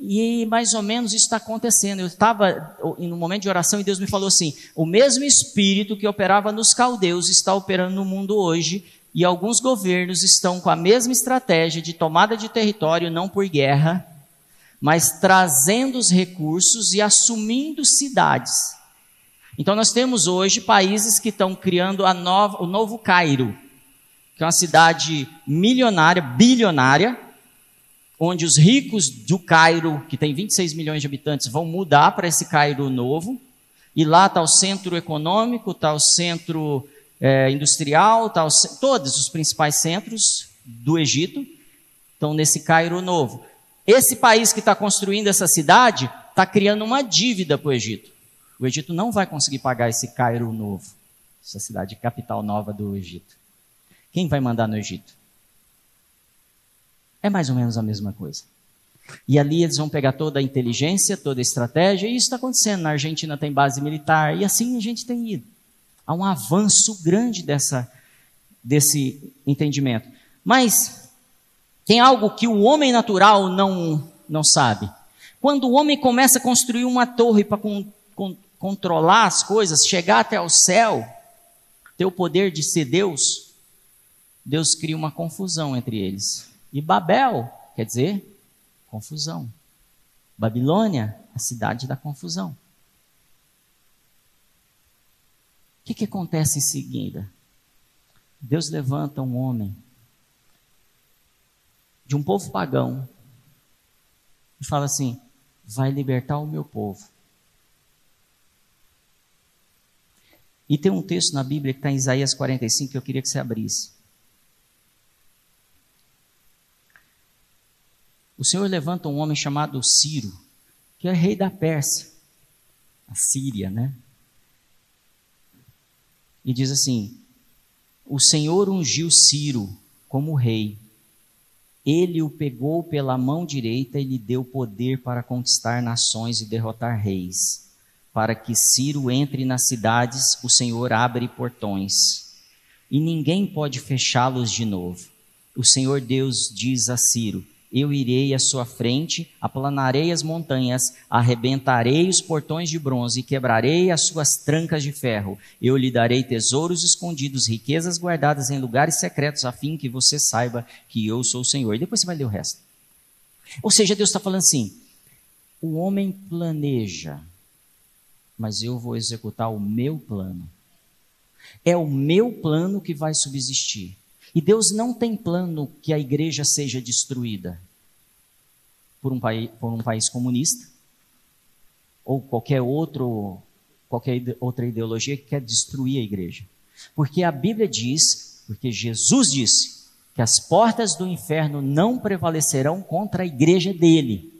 E mais ou menos isso está acontecendo. Eu estava um momento de oração e Deus me falou assim: o mesmo espírito que operava nos caldeus está operando no mundo hoje, e alguns governos estão com a mesma estratégia de tomada de território, não por guerra, mas trazendo os recursos e assumindo cidades. Então nós temos hoje países que estão criando nova, o novo Cairo, que é uma cidade milionária, bilionária, onde os ricos do Cairo, que tem 26 milhões de habitantes, vão mudar para esse Cairo novo. E lá está o centro econômico, está o centro é, industrial, o, todos os principais centros do Egito estão nesse Cairo novo. Esse país que está construindo essa cidade está criando uma dívida para o Egito. O Egito não vai conseguir pagar esse Cairo novo, essa cidade capital nova do Egito. Quem vai mandar no Egito? É mais ou menos a mesma coisa. E ali eles vão pegar toda a inteligência, toda a estratégia, e isso está acontecendo. Na Argentina tem base militar, e assim a gente tem ido. Há um avanço grande dessa, desse entendimento. Mas tem algo que o homem natural não, não sabe. Quando o homem começa a construir uma torre para controlar as coisas, chegar até o céu, ter o poder de ser Deus, Deus cria uma confusão entre eles. E Babel quer dizer confusão. Babilônia, a cidade da confusão. O que, que acontece em seguida? Deus levanta um homem de um povo pagão e fala assim: vai libertar o meu povo. E tem um texto na Bíblia que está em Isaías 45 que eu queria que você abrisse. O Senhor levanta um homem chamado Ciro, que é rei da Pérsia, a Síria, né? E diz assim: O Senhor ungiu Ciro como rei. Ele o pegou pela mão direita e lhe deu poder para conquistar nações e derrotar reis para que Ciro entre nas cidades, o Senhor abre portões, e ninguém pode fechá-los de novo. O Senhor Deus diz a Ciro: Eu irei à sua frente, aplanarei as montanhas, arrebentarei os portões de bronze quebrarei as suas trancas de ferro. Eu lhe darei tesouros escondidos, riquezas guardadas em lugares secretos, a fim que você saiba que eu sou o Senhor. E depois você vai ler o resto. Ou seja, Deus está falando assim: o homem planeja, mas eu vou executar o meu plano. É o meu plano que vai subsistir. E Deus não tem plano que a igreja seja destruída por um, país, por um país comunista ou qualquer outro qualquer outra ideologia que quer destruir a igreja. Porque a Bíblia diz, porque Jesus disse, que as portas do inferno não prevalecerão contra a igreja dele.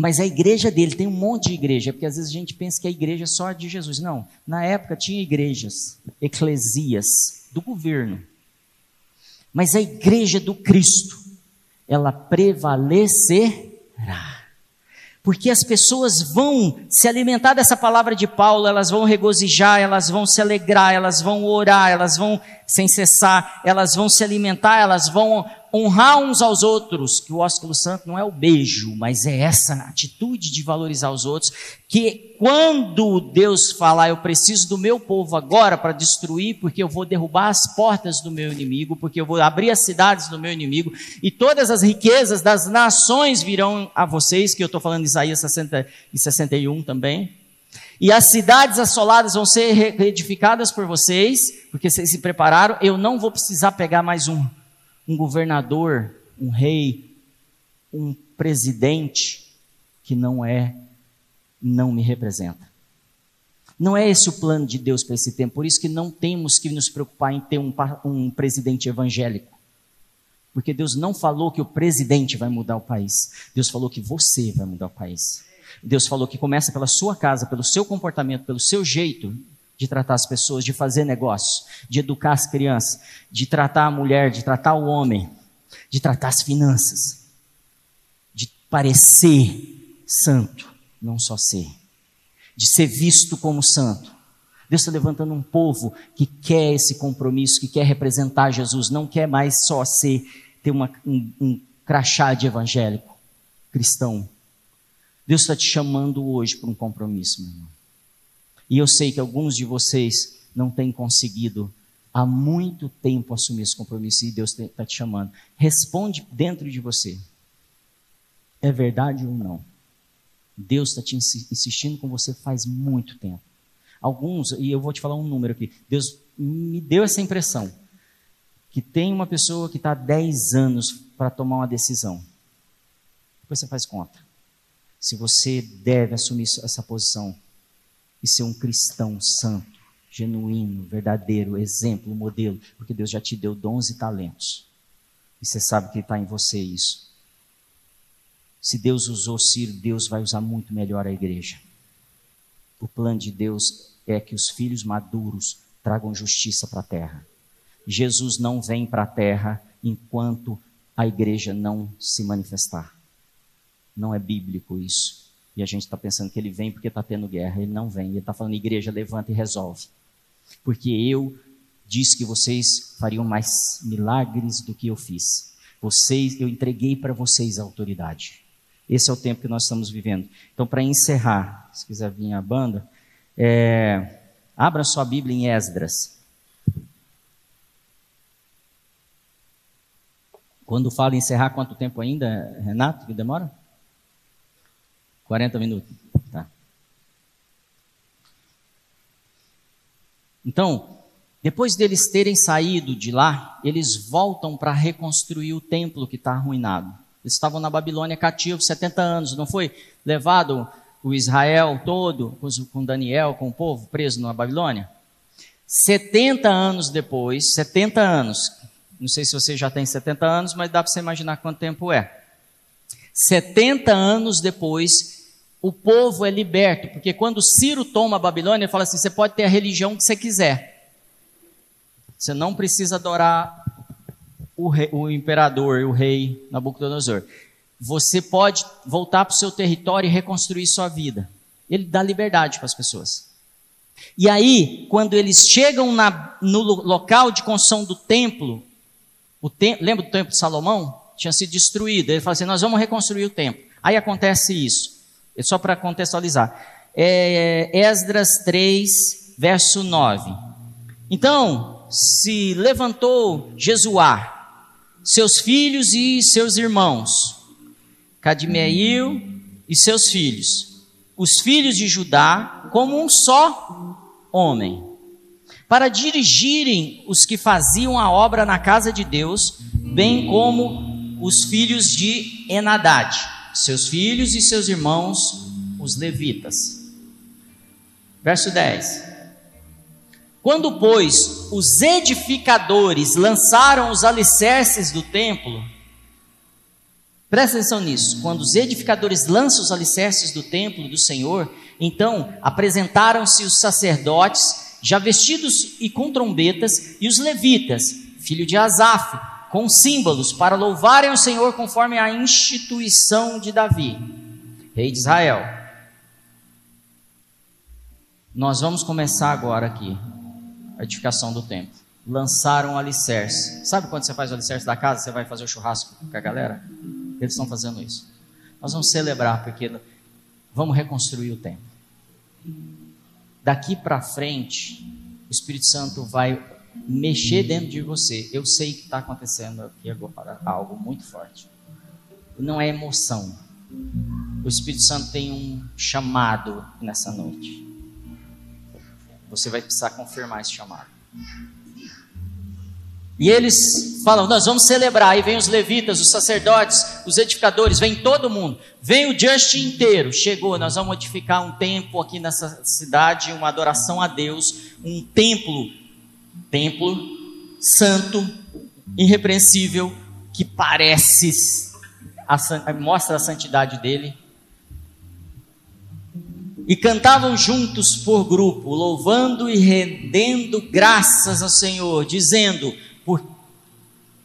Mas a igreja dele, tem um monte de igreja, porque às vezes a gente pensa que a igreja é só de Jesus. Não, na época tinha igrejas, eclesias, do governo. Mas a igreja do Cristo ela prevalecerá. Porque as pessoas vão se alimentar dessa palavra de Paulo, elas vão regozijar, elas vão se alegrar, elas vão orar, elas vão sem cessar, elas vão se alimentar, elas vão honrar uns aos outros, que o ósculo santo não é o beijo, mas é essa atitude de valorizar os outros, que quando Deus falar, eu preciso do meu povo agora para destruir, porque eu vou derrubar as portas do meu inimigo, porque eu vou abrir as cidades do meu inimigo, e todas as riquezas das nações virão a vocês, que eu estou falando em Isaías 60 e 61 também, e as cidades assoladas vão ser reedificadas por vocês, porque vocês se prepararam, eu não vou precisar pegar mais um um governador, um rei, um presidente que não é, não me representa. Não é esse o plano de Deus para esse tempo, por isso que não temos que nos preocupar em ter um, um presidente evangélico. Porque Deus não falou que o presidente vai mudar o país. Deus falou que você vai mudar o país. Deus falou que começa pela sua casa, pelo seu comportamento, pelo seu jeito de tratar as pessoas, de fazer negócio, de educar as crianças, de tratar a mulher, de tratar o homem, de tratar as finanças, de parecer santo, não só ser, de ser visto como santo. Deus está levantando um povo que quer esse compromisso, que quer representar Jesus, não quer mais só ser, ter uma, um, um crachá de evangélico, cristão. Deus está te chamando hoje para um compromisso, meu irmão. E eu sei que alguns de vocês não têm conseguido há muito tempo assumir esse compromisso e Deus está te chamando. Responde dentro de você. É verdade ou não? Deus está te insistindo com você faz muito tempo. Alguns, e eu vou te falar um número aqui. Deus me deu essa impressão que tem uma pessoa que está há 10 anos para tomar uma decisão. Depois você faz conta. Se você deve assumir essa posição e ser um cristão santo, genuíno, verdadeiro, exemplo, modelo, porque Deus já te deu dons e talentos. E você sabe que está em você isso. Se Deus usou Ciro, Deus vai usar muito melhor a igreja. O plano de Deus é que os filhos maduros tragam justiça para a terra. Jesus não vem para a terra enquanto a igreja não se manifestar. Não é bíblico isso. E a gente está pensando que ele vem porque está tendo guerra. Ele não vem. Ele está falando, igreja, levanta e resolve. Porque eu disse que vocês fariam mais milagres do que eu fiz. Vocês, eu entreguei para vocês a autoridade. Esse é o tempo que nós estamos vivendo. Então, para encerrar, se quiser vir a banda, é, abra sua Bíblia em Esdras. Quando fala encerrar, quanto tempo ainda, Renato, que demora? 40 minutos. Tá. Então, depois deles terem saído de lá, eles voltam para reconstruir o templo que está arruinado. Eles estavam na Babilônia cativos 70 anos, não foi? Levado o Israel todo, com Daniel, com o povo preso na Babilônia. 70 anos depois, 70 anos, não sei se você já tem 70 anos, mas dá para você imaginar quanto tempo é. 70 anos depois, o povo é liberto, porque quando Ciro toma a Babilônia, ele fala assim: você pode ter a religião que você quiser, você não precisa adorar o, rei, o imperador, o rei Nabucodonosor. Você pode voltar para o seu território e reconstruir sua vida. Ele dá liberdade para as pessoas. E aí, quando eles chegam na, no local de construção do templo, lembra do templo de Salomão? Tinha sido destruído. Ele fala assim: nós vamos reconstruir o templo. Aí acontece isso. É só para contextualizar. É, Esdras 3, verso 9. Então, se levantou Jesuá, seus filhos e seus irmãos, Cadmeil e seus filhos, os filhos de Judá, como um só homem, para dirigirem os que faziam a obra na casa de Deus, bem como os filhos de Enadade seus filhos e seus irmãos, os levitas. Verso 10. Quando, pois, os edificadores lançaram os alicerces do templo, presta atenção nisso, quando os edificadores lançam os alicerces do templo do Senhor, então apresentaram-se os sacerdotes, já vestidos e com trombetas, e os levitas, filho de Asaf, com símbolos para louvarem o Senhor conforme a instituição de Davi, rei de Israel. Nós vamos começar agora aqui a edificação do templo. Lançaram o alicerce. Sabe quando você faz o alicerce da casa, você vai fazer o churrasco com a galera? Eles estão fazendo isso. Nós vamos celebrar porque vamos reconstruir o templo. Daqui para frente, o Espírito Santo vai mexer dentro de você. Eu sei que está acontecendo aqui agora algo muito forte. Não é emoção. O Espírito Santo tem um chamado nessa noite. Você vai precisar confirmar esse chamado. E eles falam: Nós vamos celebrar. Aí vem os levitas, os sacerdotes, os edificadores, vem todo mundo. Vem o Just inteiro. Chegou, nós vamos edificar um templo aqui nessa cidade, uma adoração a Deus, um templo templo santo, irrepreensível, que parece a, mostra a santidade dele. E cantavam juntos por grupo, louvando e rendendo graças ao Senhor, dizendo: por,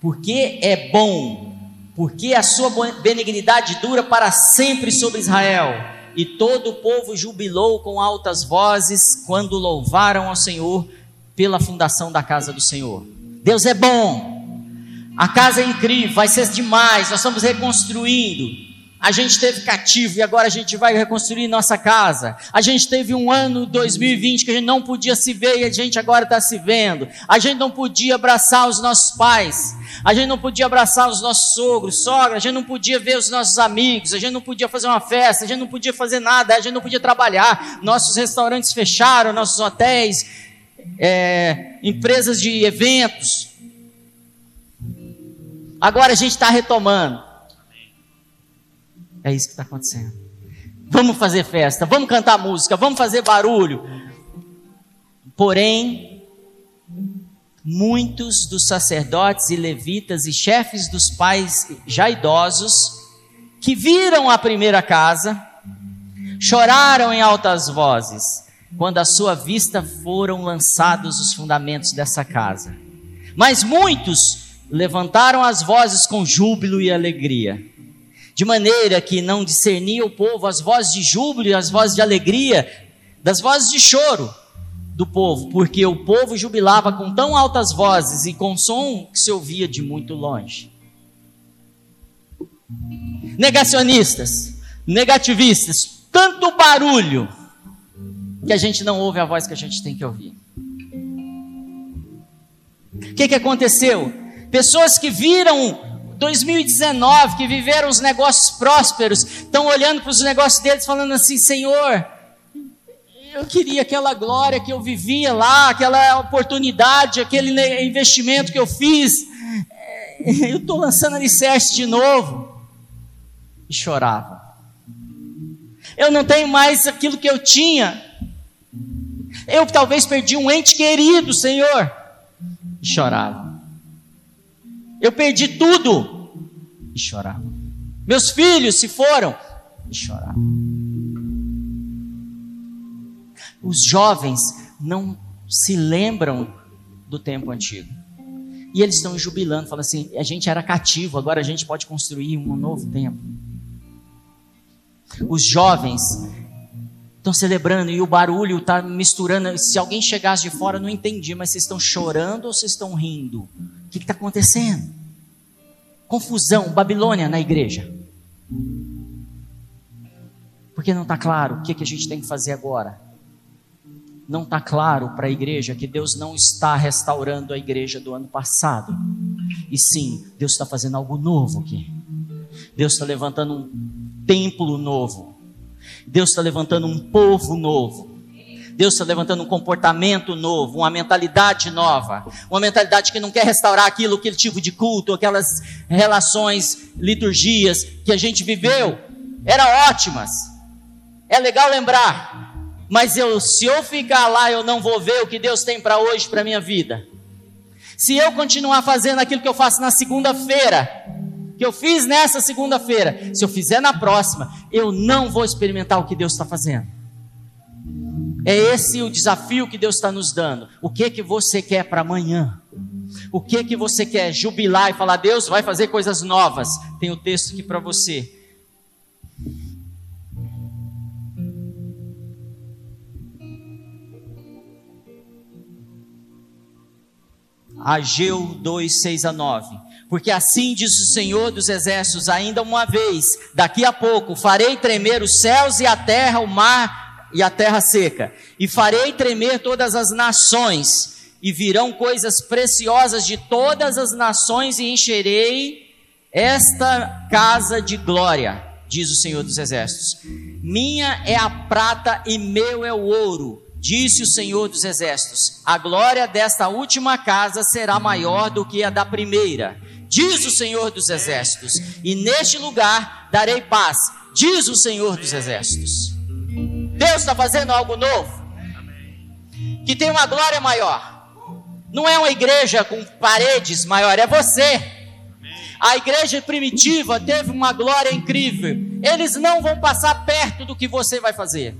porque é bom, porque a sua benignidade dura para sempre sobre Israel. E todo o povo jubilou com altas vozes quando louvaram ao Senhor pela fundação da casa do Senhor. Deus é bom. A casa é incrível, vai ser demais. Nós estamos reconstruindo. A gente teve cativo e agora a gente vai reconstruir nossa casa. A gente teve um ano 2020 que a gente não podia se ver e a gente agora está se vendo. A gente não podia abraçar os nossos pais. A gente não podia abraçar os nossos sogros, sogra. A gente não podia ver os nossos amigos. A gente não podia fazer uma festa. A gente não podia fazer nada. A gente não podia trabalhar. Nossos restaurantes fecharam, nossos hotéis é, empresas de eventos. Agora a gente está retomando. É isso que está acontecendo. Vamos fazer festa, vamos cantar música, vamos fazer barulho. Porém, muitos dos sacerdotes e levitas e chefes dos pais já idosos, que viram a primeira casa, choraram em altas vozes quando à sua vista foram lançados os fundamentos dessa casa. Mas muitos levantaram as vozes com júbilo e alegria, de maneira que não discernia o povo as vozes de júbilo e as vozes de alegria das vozes de choro do povo, porque o povo jubilava com tão altas vozes e com som que se ouvia de muito longe. Negacionistas, negativistas, tanto barulho que a gente não ouve a voz que a gente tem que ouvir. O que, que aconteceu? Pessoas que viram 2019, que viveram os negócios prósperos, estão olhando para os negócios deles falando assim: Senhor, eu queria aquela glória que eu vivia lá, aquela oportunidade, aquele investimento que eu fiz. É, eu estou lançando alicerce de novo. E chorava. Eu não tenho mais aquilo que eu tinha. Eu talvez perdi um ente querido, Senhor. E chorava. Eu perdi tudo. E chorava. Meus filhos se foram. E chorava. Os jovens não se lembram do tempo antigo. E eles estão jubilando, falando assim: a gente era cativo, agora a gente pode construir um novo tempo. Os jovens estão celebrando e o barulho está misturando. Se alguém chegasse de fora, não entendi, mas vocês estão chorando ou vocês estão rindo? O que está acontecendo? Confusão, Babilônia na igreja. Porque não está claro o que, que a gente tem que fazer agora. Não está claro para a igreja que Deus não está restaurando a igreja do ano passado. E sim, Deus está fazendo algo novo aqui. Deus está levantando um templo novo Deus está levantando um povo novo. Deus está levantando um comportamento novo, uma mentalidade nova, uma mentalidade que não quer restaurar aquilo, aquele tipo de culto, aquelas relações, liturgias que a gente viveu, eram ótimas. É legal lembrar, mas eu, se eu ficar lá, eu não vou ver o que Deus tem para hoje, para minha vida. Se eu continuar fazendo aquilo que eu faço na segunda-feira, que eu fiz nessa segunda-feira, se eu fizer na próxima, eu não vou experimentar o que Deus está fazendo. É esse o desafio que Deus está nos dando. O que que você quer para amanhã? O que que você quer? Jubilar e falar, Deus vai fazer coisas novas. Tem o texto aqui para você. Ageu 2, 6 a 9. Porque assim diz o Senhor dos Exércitos, ainda uma vez, daqui a pouco, farei tremer os céus e a terra, o mar e a terra seca, e farei tremer todas as nações, e virão coisas preciosas de todas as nações, e encherei esta casa de glória, diz o Senhor dos Exércitos. Minha é a prata e meu é o ouro Disse o Senhor dos Exércitos: A glória desta última casa será maior do que a da primeira. Diz o Senhor dos Exércitos: E neste lugar darei paz. Diz o Senhor dos Exércitos. Deus está fazendo algo novo. Que tem uma glória maior. Não é uma igreja com paredes maior, é você. A igreja primitiva teve uma glória incrível. Eles não vão passar perto do que você vai fazer.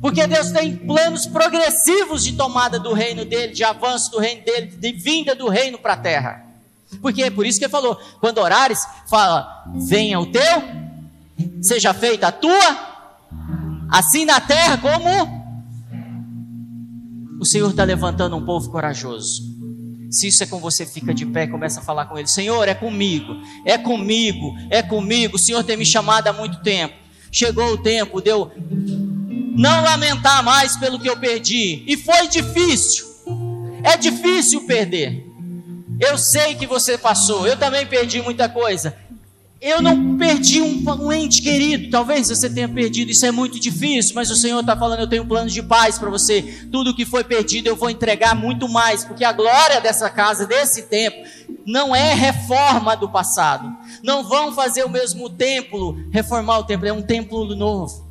Porque Deus tem planos progressivos de tomada do reino dele, de avanço do reino dele, de vinda do reino para a terra. Porque é por isso que ele falou: quando orares, fala, venha o teu, seja feita a tua, assim na terra como o Senhor está levantando um povo corajoso. Se isso é com você, fica de pé, começa a falar com ele: Senhor, é comigo, é comigo, é comigo. O Senhor tem me chamado há muito tempo. Chegou o tempo, deu não lamentar mais pelo que eu perdi. E foi difícil. É difícil perder. Eu sei que você passou. Eu também perdi muita coisa. Eu não perdi um, um ente querido. Talvez você tenha perdido. Isso é muito difícil. Mas o Senhor está falando: eu tenho planos de paz para você. Tudo que foi perdido eu vou entregar muito mais. Porque a glória dessa casa, desse tempo, não é reforma do passado. Não vão fazer o mesmo templo, reformar o templo. É um templo novo.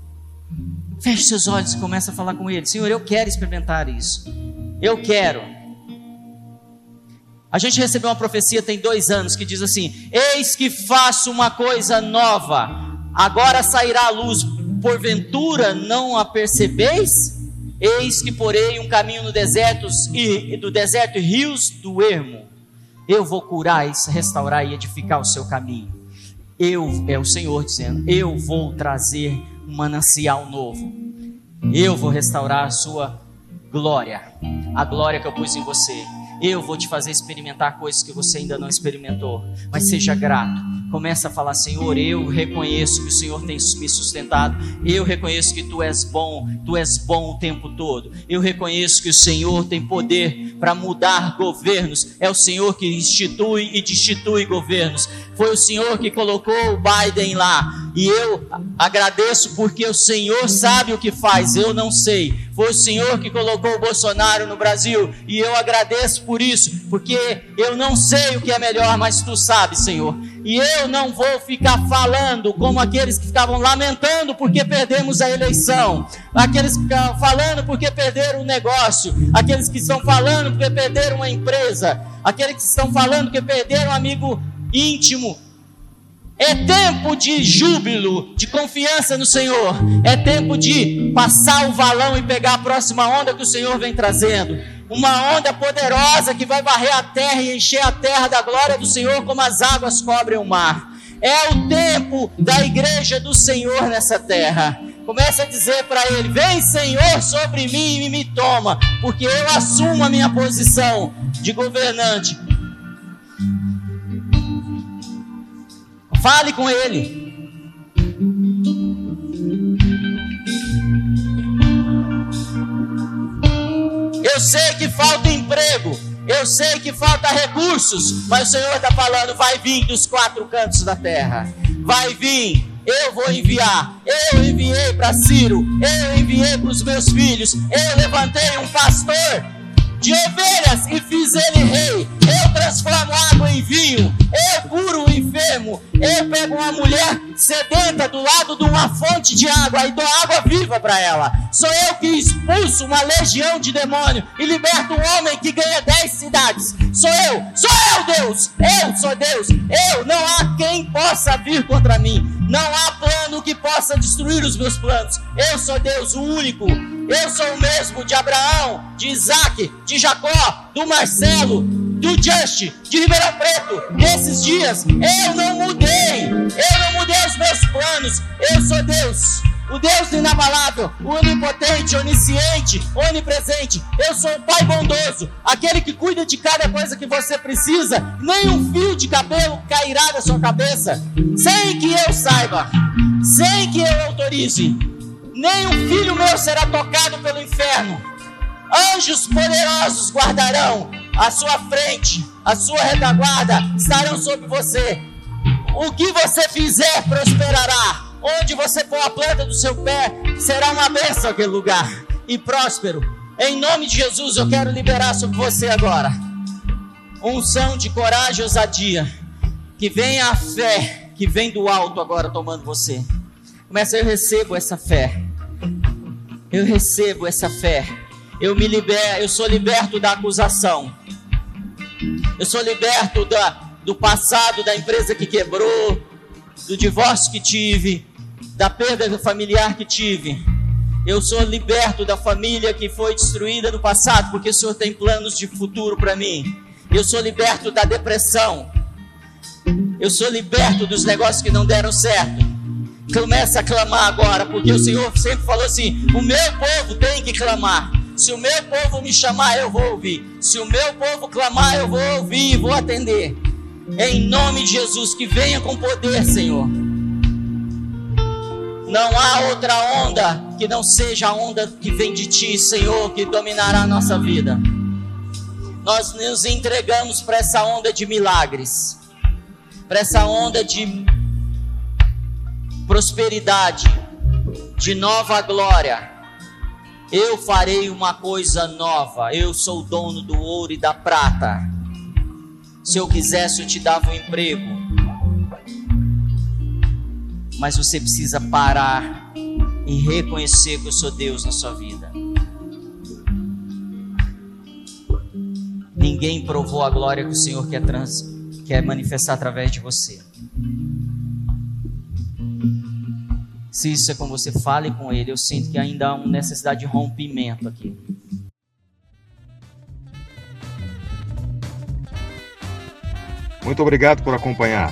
Feche seus olhos e comece a falar com Ele. Senhor, eu quero experimentar isso. Eu quero. A gente recebeu uma profecia tem dois anos que diz assim: Eis que faço uma coisa nova, agora sairá a luz, porventura não a percebeis? Eis que porei um caminho no deserto e do deserto e rios do ermo. Eu vou curar, restaurar e edificar o seu caminho. Eu é o Senhor dizendo: Eu vou trazer um manancial novo. Eu vou restaurar a sua glória, a glória que eu pus em você. Eu vou te fazer experimentar coisas que você ainda não experimentou. Mas seja grato. Começa a falar, Senhor, eu reconheço que o Senhor tem me sustentado. Eu reconheço que tu és bom, tu és bom o tempo todo. Eu reconheço que o Senhor tem poder para mudar governos. É o Senhor que institui e destitui governos. Foi o Senhor que colocou o Biden lá. E eu agradeço porque o Senhor sabe o que faz, eu não sei. Foi o Senhor que colocou o Bolsonaro no Brasil. E eu agradeço por isso, porque eu não sei o que é melhor, mas tu sabes, Senhor. E eu não vou ficar falando como aqueles que estavam lamentando porque perdemos a eleição, aqueles que estavam falando porque perderam o negócio, aqueles que estão falando porque perderam uma empresa, aqueles que estão falando porque perderam um amigo íntimo. É tempo de júbilo, de confiança no Senhor. É tempo de passar o valão e pegar a próxima onda que o Senhor vem trazendo. Uma onda poderosa que vai varrer a terra e encher a terra da glória do Senhor como as águas cobrem o mar. É o tempo da igreja do Senhor nessa terra. Começa a dizer para ele: Vem, Senhor, sobre mim e me toma, porque eu assumo a minha posição de governante Fale com ele. Eu sei que falta emprego, eu sei que falta recursos, mas o Senhor está falando: vai vir dos quatro cantos da terra, vai vir. Eu vou enviar. Eu enviei para Ciro, eu enviei para os meus filhos, eu levantei um pastor de ovelhas e fiz ele rei. Eu transformo água em vinho. Eu curo o enfermo. Eu pego uma mulher sedenta do lado de uma fonte de água e dou água viva para ela. Sou eu que expulso uma legião de demônio e liberto um homem que ganha dez cidades. Sou eu. Sou eu, Deus. Eu sou Deus. Eu. Não há quem possa vir contra mim. Não há plano que possa destruir os meus planos. Eu sou Deus, o único. Eu sou o mesmo de Abraão, de Isaac, de Jacó, do Marcelo, do Just, de Ribeirão Preto, nesses dias, eu não mudei. Eu não mudei os meus planos. Eu sou Deus o Deus inabalável, o onipotente, onisciente, onipresente. Eu sou o Pai bondoso, aquele que cuida de cada coisa que você precisa. Nem um fio de cabelo cairá da sua cabeça, sem que eu saiba, sem que eu autorize. Nem um filho meu será tocado pelo inferno. Anjos poderosos guardarão a sua frente, a sua retaguarda, estarão sobre você. O que você fizer prosperará Onde você pôr a planta do seu pé, será uma bênção aquele lugar e próspero. Em nome de Jesus, eu quero liberar sobre você agora unção de coragem e ousadia. Que venha a fé que vem do alto agora tomando você. Começa, eu recebo essa fé. Eu recebo essa fé. Eu me libero, eu sou liberto da acusação. Eu sou liberto da, do passado, da empresa que quebrou, do divórcio que tive, da perda familiar que tive. Eu sou liberto da família que foi destruída no passado, porque o Senhor tem planos de futuro para mim. Eu sou liberto da depressão. Eu sou liberto dos negócios que não deram certo. Começa a clamar agora, porque o Senhor sempre falou assim: o meu povo tem que clamar. Se o meu povo me chamar, eu vou ouvir. Se o meu povo clamar, eu vou ouvir e vou atender. Em nome de Jesus, que venha com poder, Senhor. Não há outra onda que não seja a onda que vem de Ti, Senhor, que dominará a nossa vida. Nós nos entregamos para essa onda de milagres, para essa onda de prosperidade, de nova glória. Eu farei uma coisa nova. Eu sou dono do ouro e da prata. Se eu quisesse, eu te dava um emprego mas você precisa parar e reconhecer que eu sou Deus na sua vida. Ninguém provou a glória que o Senhor quer, trans, quer manifestar através de você. Se isso é com você, fale com Ele. Eu sinto que ainda há uma necessidade de rompimento aqui. Muito obrigado por acompanhar.